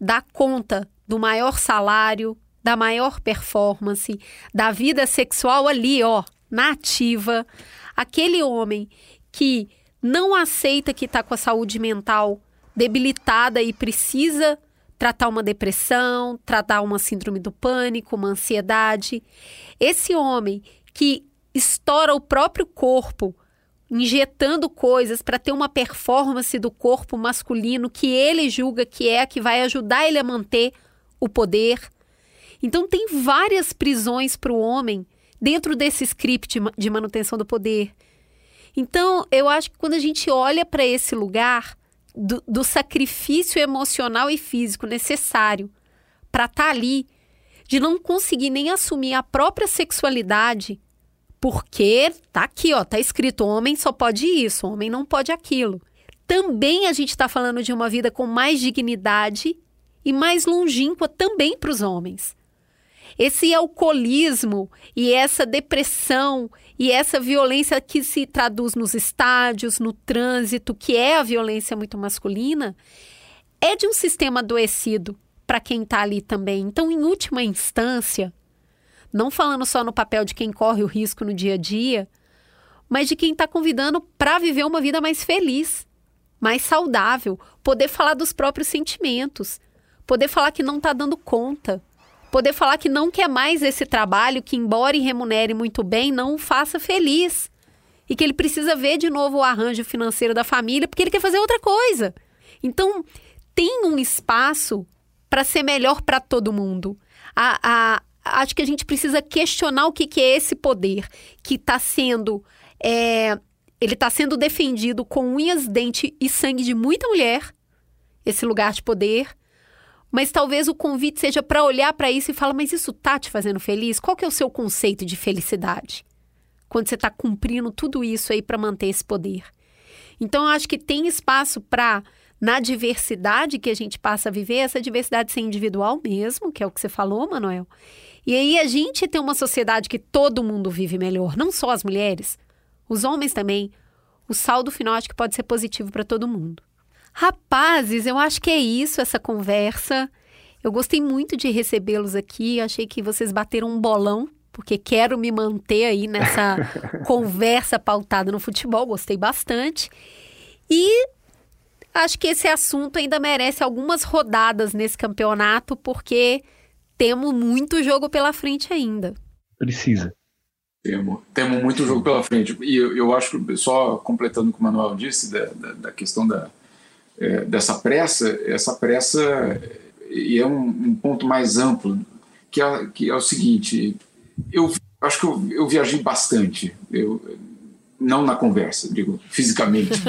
S1: dar conta do maior salário, da maior performance, da vida sexual ali, ó, na ativa, aquele homem que não aceita que está com a saúde mental debilitada e precisa tratar uma depressão, tratar uma síndrome do pânico, uma ansiedade. Esse homem que estoura o próprio corpo injetando coisas para ter uma performance do corpo masculino que ele julga que é a que vai ajudar ele a manter o poder. Então tem várias prisões para o homem dentro desse script de manutenção do poder. Então, eu acho que quando a gente olha para esse lugar do, do, sacrifício emocional e físico necessário para estar tá ali, de não conseguir nem assumir a própria sexualidade, porque tá aqui, ó, tá escrito: homem só pode isso, homem não pode aquilo. Também a gente está falando de uma vida com mais dignidade e mais longínqua também para os homens. Esse alcoolismo e essa depressão e essa violência que se traduz nos estádios, no trânsito, que é a violência muito masculina, é de um sistema adoecido para quem está ali também. Então, em última instância, não falando só no papel de quem corre o risco no dia a dia, mas de quem está convidando para viver uma vida mais feliz, mais saudável, poder falar dos próprios sentimentos, poder falar que não está dando conta, poder falar que não quer mais esse trabalho que, embora remunere muito bem, não o faça feliz. E que ele precisa ver de novo o arranjo financeiro da família porque ele quer fazer outra coisa. Então, tem um espaço para ser melhor para todo mundo. A, a, acho que a gente precisa questionar o que, que é esse poder que está sendo. É, ele está sendo defendido com unhas, dente e sangue de muita mulher, esse lugar de poder. Mas talvez o convite seja para olhar para isso e falar: mas isso tá te fazendo feliz? Qual que é o seu conceito de felicidade? Quando você está cumprindo tudo isso aí para manter esse poder. Então, eu acho que tem espaço para na diversidade que a gente passa a viver, essa diversidade ser individual mesmo, que é o que você falou, Manuel. E aí a gente tem uma sociedade que todo mundo vive melhor, não só as mulheres, os homens também. O saldo final acho que pode ser positivo para todo mundo. Rapazes, eu acho que é isso essa conversa. Eu gostei muito de recebê-los aqui. Achei que vocês bateram um bolão, porque quero me manter aí nessa conversa pautada no futebol. Gostei bastante. E acho que esse assunto ainda merece algumas rodadas nesse campeonato, porque temos muito jogo pela frente ainda.
S8: Precisa.
S7: Temos, temos muito jogo pela frente. E eu, eu acho que, só completando o que o Manuel disse, da, da, da questão da, é, dessa pressa, essa pressa e é um, um, ponto mais amplo, que é, que é o seguinte: eu acho que eu, eu viajei bastante, eu, não na conversa, digo, fisicamente.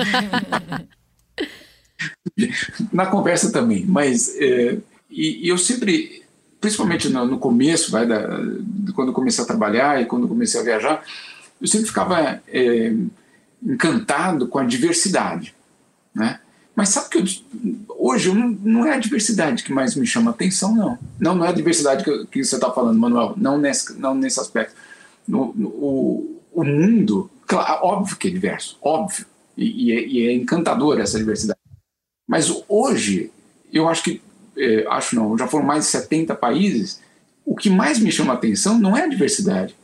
S7: na conversa também, mas é, e, e, eu sempre, principalmente no, no começo, vai da, quando comecei a trabalhar e quando comecei a viajar, eu sempre ficava é, encantado com a diversidade, né? Mas sabe que eu, hoje não, é a diversidade que mais me chama atenção, não. Não, não é a diversidade que, que você está falando, Manuel, não nesse, não nesse aspecto. No, no, o, o mundo, claro, óbvio que é diverso, óbvio, e, e, é, e é encantadora essa diversidade. Mas hoje, eu acho que, é, acho não, já foram mais de 70 países, o que mais me chama a atenção não é a diversidade,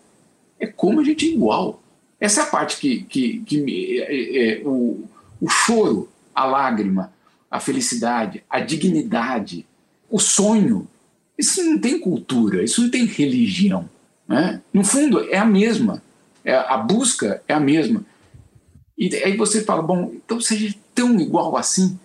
S7: é como a gente é igual. Essa é a parte que, que, que é, é, o, o choro, a lágrima, a felicidade, a dignidade, o sonho. Isso não tem cultura, isso não tem religião. Né? No fundo, é a mesma. É, a busca é a mesma. E aí você fala, bom, então seja tão igual assim,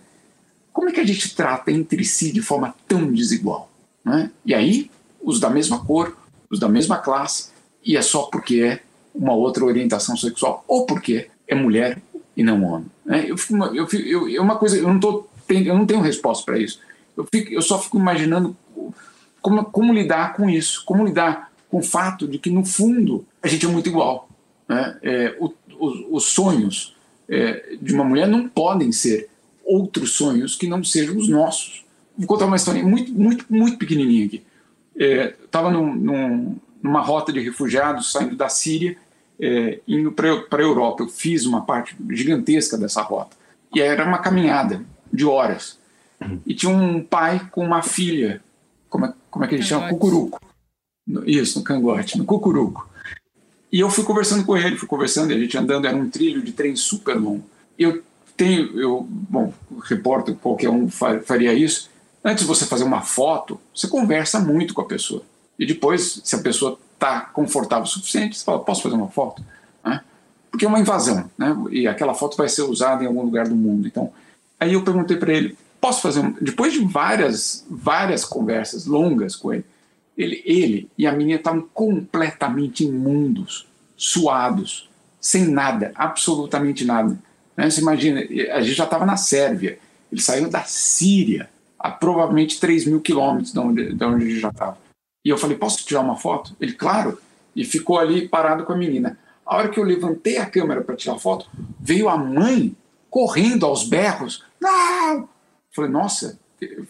S7: como é que a gente trata entre si de forma tão desigual? Né? E aí, os da mesma cor, os da mesma classe, e é só porque é uma outra orientação sexual, ou porque é mulher e não homem. Né? Eu fico, eu fico, eu, é uma coisa, eu não, tô, eu não tenho resposta para isso. Eu, fico, eu só fico imaginando como, como lidar com isso, como lidar com o fato de que, no fundo, a gente é muito igual. Né? É, o, os, os, sonhos é, de uma mulher não podem ser outros sonhos que não sejam os nossos. Vou contar uma história muito, muito, muito pequenininha aqui. Estava é, num, num, numa rota de refugiados saindo da Síria, é, indo para a Europa. Eu fiz uma parte gigantesca dessa rota. E era uma caminhada de horas. E tinha um pai com uma filha, como é, como é que ele chama? Cucuruco. Isso, no cangote, no cucuruco. E eu fui conversando com ele, fui conversando, a gente andando, era um trilho de trem super longo. Eu tenho, eu, bom, repórter, qualquer um faria isso, Antes de você fazer uma foto, você conversa muito com a pessoa. E depois, se a pessoa está confortável o suficiente, você fala, posso fazer uma foto? Né? Porque é uma invasão, né? E aquela foto vai ser usada em algum lugar do mundo. Então, aí eu perguntei para ele, posso fazer um... Depois de várias, várias conversas longas com ele, ele, ele e a menina estavam completamente imundos, suados, sem nada, absolutamente nada. Né? Você imagina, a gente já estava na Sérvia, ele saiu da Síria, a provavelmente 3 mil quilômetros de onde, de onde ele já estava. E eu falei, posso tirar uma foto? Ele, claro. E ficou ali parado com a menina. A hora que eu levantei a câmera para tirar foto, veio a mãe correndo aos berros. Não! Eu falei, nossa,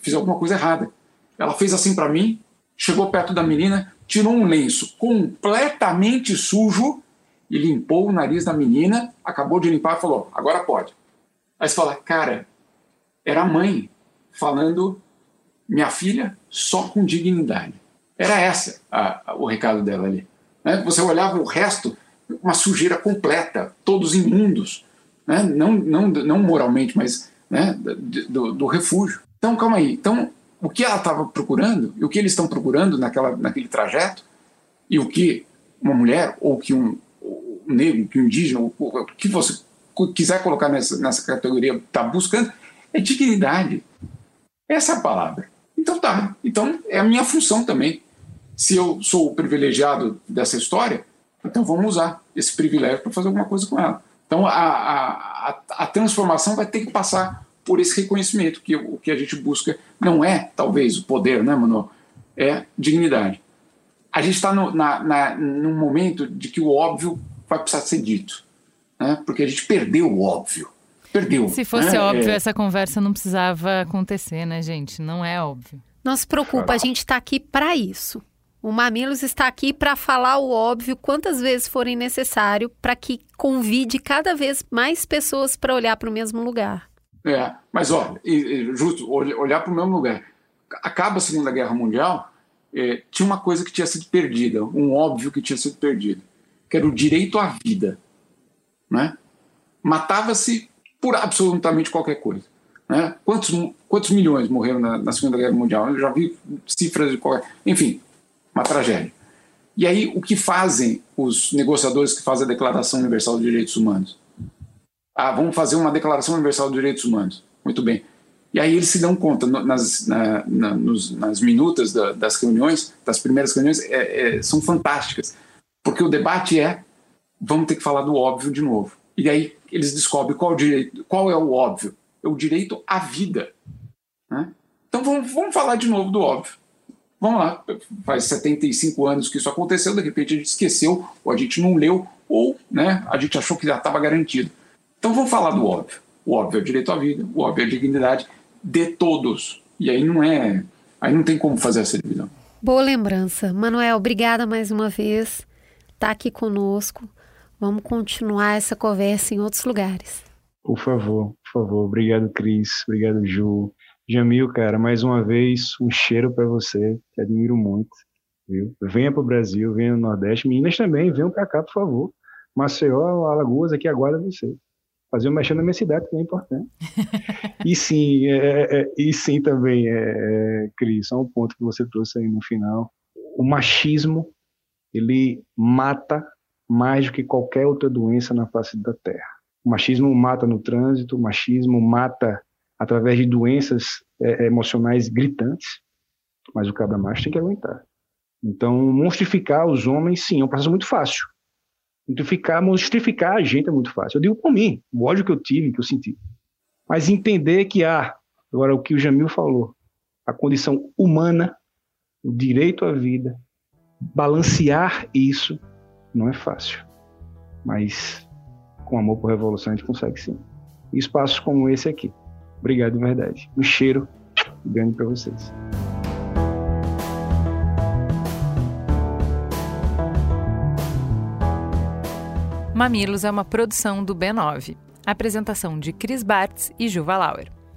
S7: fiz alguma coisa errada. Ela fez assim para mim, chegou perto da menina, tirou um lenço completamente sujo e limpou o nariz da menina, acabou de limpar e falou, agora pode. Aí você fala, cara, era a mãe falando minha filha só com dignidade. Era essa a, a, o recado dela ali. Né? Você olhava o resto, uma sujeira completa, todos imundos, né? não, não, não moralmente, mas né? do, do refúgio. Então, calma aí. Então, o que ela estava procurando e o que eles estão procurando naquela, naquele trajeto e o que uma mulher ou que um, um negro, que um indígena, o que você quiser colocar nessa, nessa categoria está buscando é dignidade, essa é a palavra. Então tá. Então é a minha função também. Se eu sou o privilegiado dessa história, então vamos usar esse privilégio para fazer alguma coisa com ela. Então a, a, a, transformação vai ter que passar por esse reconhecimento, que o que a gente busca não é, talvez, o poder, né, Manuel? É dignidade. A gente está no, na, na, num momento de que o óbvio vai precisar ser dito, né? porque a gente perdeu o óbvio perdeu.
S2: Se fosse
S7: né?
S2: óbvio,
S7: é...
S2: essa conversa não precisava acontecer, né, gente? Não é óbvio.
S1: Não se preocupa, a gente está aqui para isso. O Mamilos está aqui para falar o óbvio quantas vezes forem necessário para que convide cada vez mais pessoas para olhar para o mesmo lugar.
S7: É, mas olha, justo, olhar para o mesmo lugar. Acaba a Segunda Guerra Mundial, é, tinha uma coisa que tinha sido perdida, um óbvio que tinha sido perdido, que era o direito à vida. Né? Matava-se por absolutamente qualquer coisa. Né? Quantos, quantos milhões morreram na, na, Segunda Guerra Mundial? Eu já vi cifras de qualquer. Enfim, uma tragédia. E aí, o que fazem os negociadores que fazem a Declaração Universal de Direitos Humanos? Ah, vamos fazer uma Declaração Universal de Direitos Humanos. Muito bem. E aí eles se dão conta, nas, na, na, nos, nas minutas da, das reuniões, das primeiras reuniões, é, é, são fantásticas. Porque o debate é: vamos ter que falar do óbvio de novo. E aí eles descobrem qual, direito, qual é o óbvio. É o direito à vida. Né? Então vamos, vamos falar de novo do óbvio. Vamos lá, faz 75 anos que isso aconteceu, de repente a gente esqueceu, ou a gente não leu, ou né, a gente achou que já estava garantido. Então vamos falar do óbvio. O óbvio é o direito à vida, o óbvio é a dignidade de todos. E aí não é. Aí não tem como fazer essa divisão.
S1: Boa lembrança. Manuel, obrigada mais uma vez. Está aqui conosco. Vamos continuar essa conversa em outros lugares.
S6: Por favor, por favor. Obrigado, Cris. Obrigado, Ju. Jamil, cara, mais uma vez, um cheiro para você. Te admiro muito. Viu? Venha para o Brasil, venha no Nordeste. Meninas também, venham para cá, por favor. Maceió, Alagoas, aqui aguarda você. Fazer um mexer na minha cidade, que é importante. e sim, é, é, é, e sim também, é, é, Cris, só um ponto que você trouxe aí no final. O machismo, ele mata mais do que qualquer outra doença na face da Terra. O machismo mata no trânsito, o machismo mata através de doenças é, emocionais gritantes, mas o cabra macho tem que aguentar. Então, monstrificar os homens, sim, é um processo muito fácil. Monstrificar, monstrificar a gente é muito fácil. Eu digo por mim, o ódio que eu tive, que eu senti. Mas entender que há, agora o que o Jamil falou, a condição humana, o direito à vida, balancear isso não é fácil, mas com amor por revolução a gente consegue sim. E espaços como esse aqui. Obrigado de verdade. Um cheiro grande para vocês.
S2: Mamilos é uma produção do B9. Apresentação de Cris Bartz e Juva Lauer.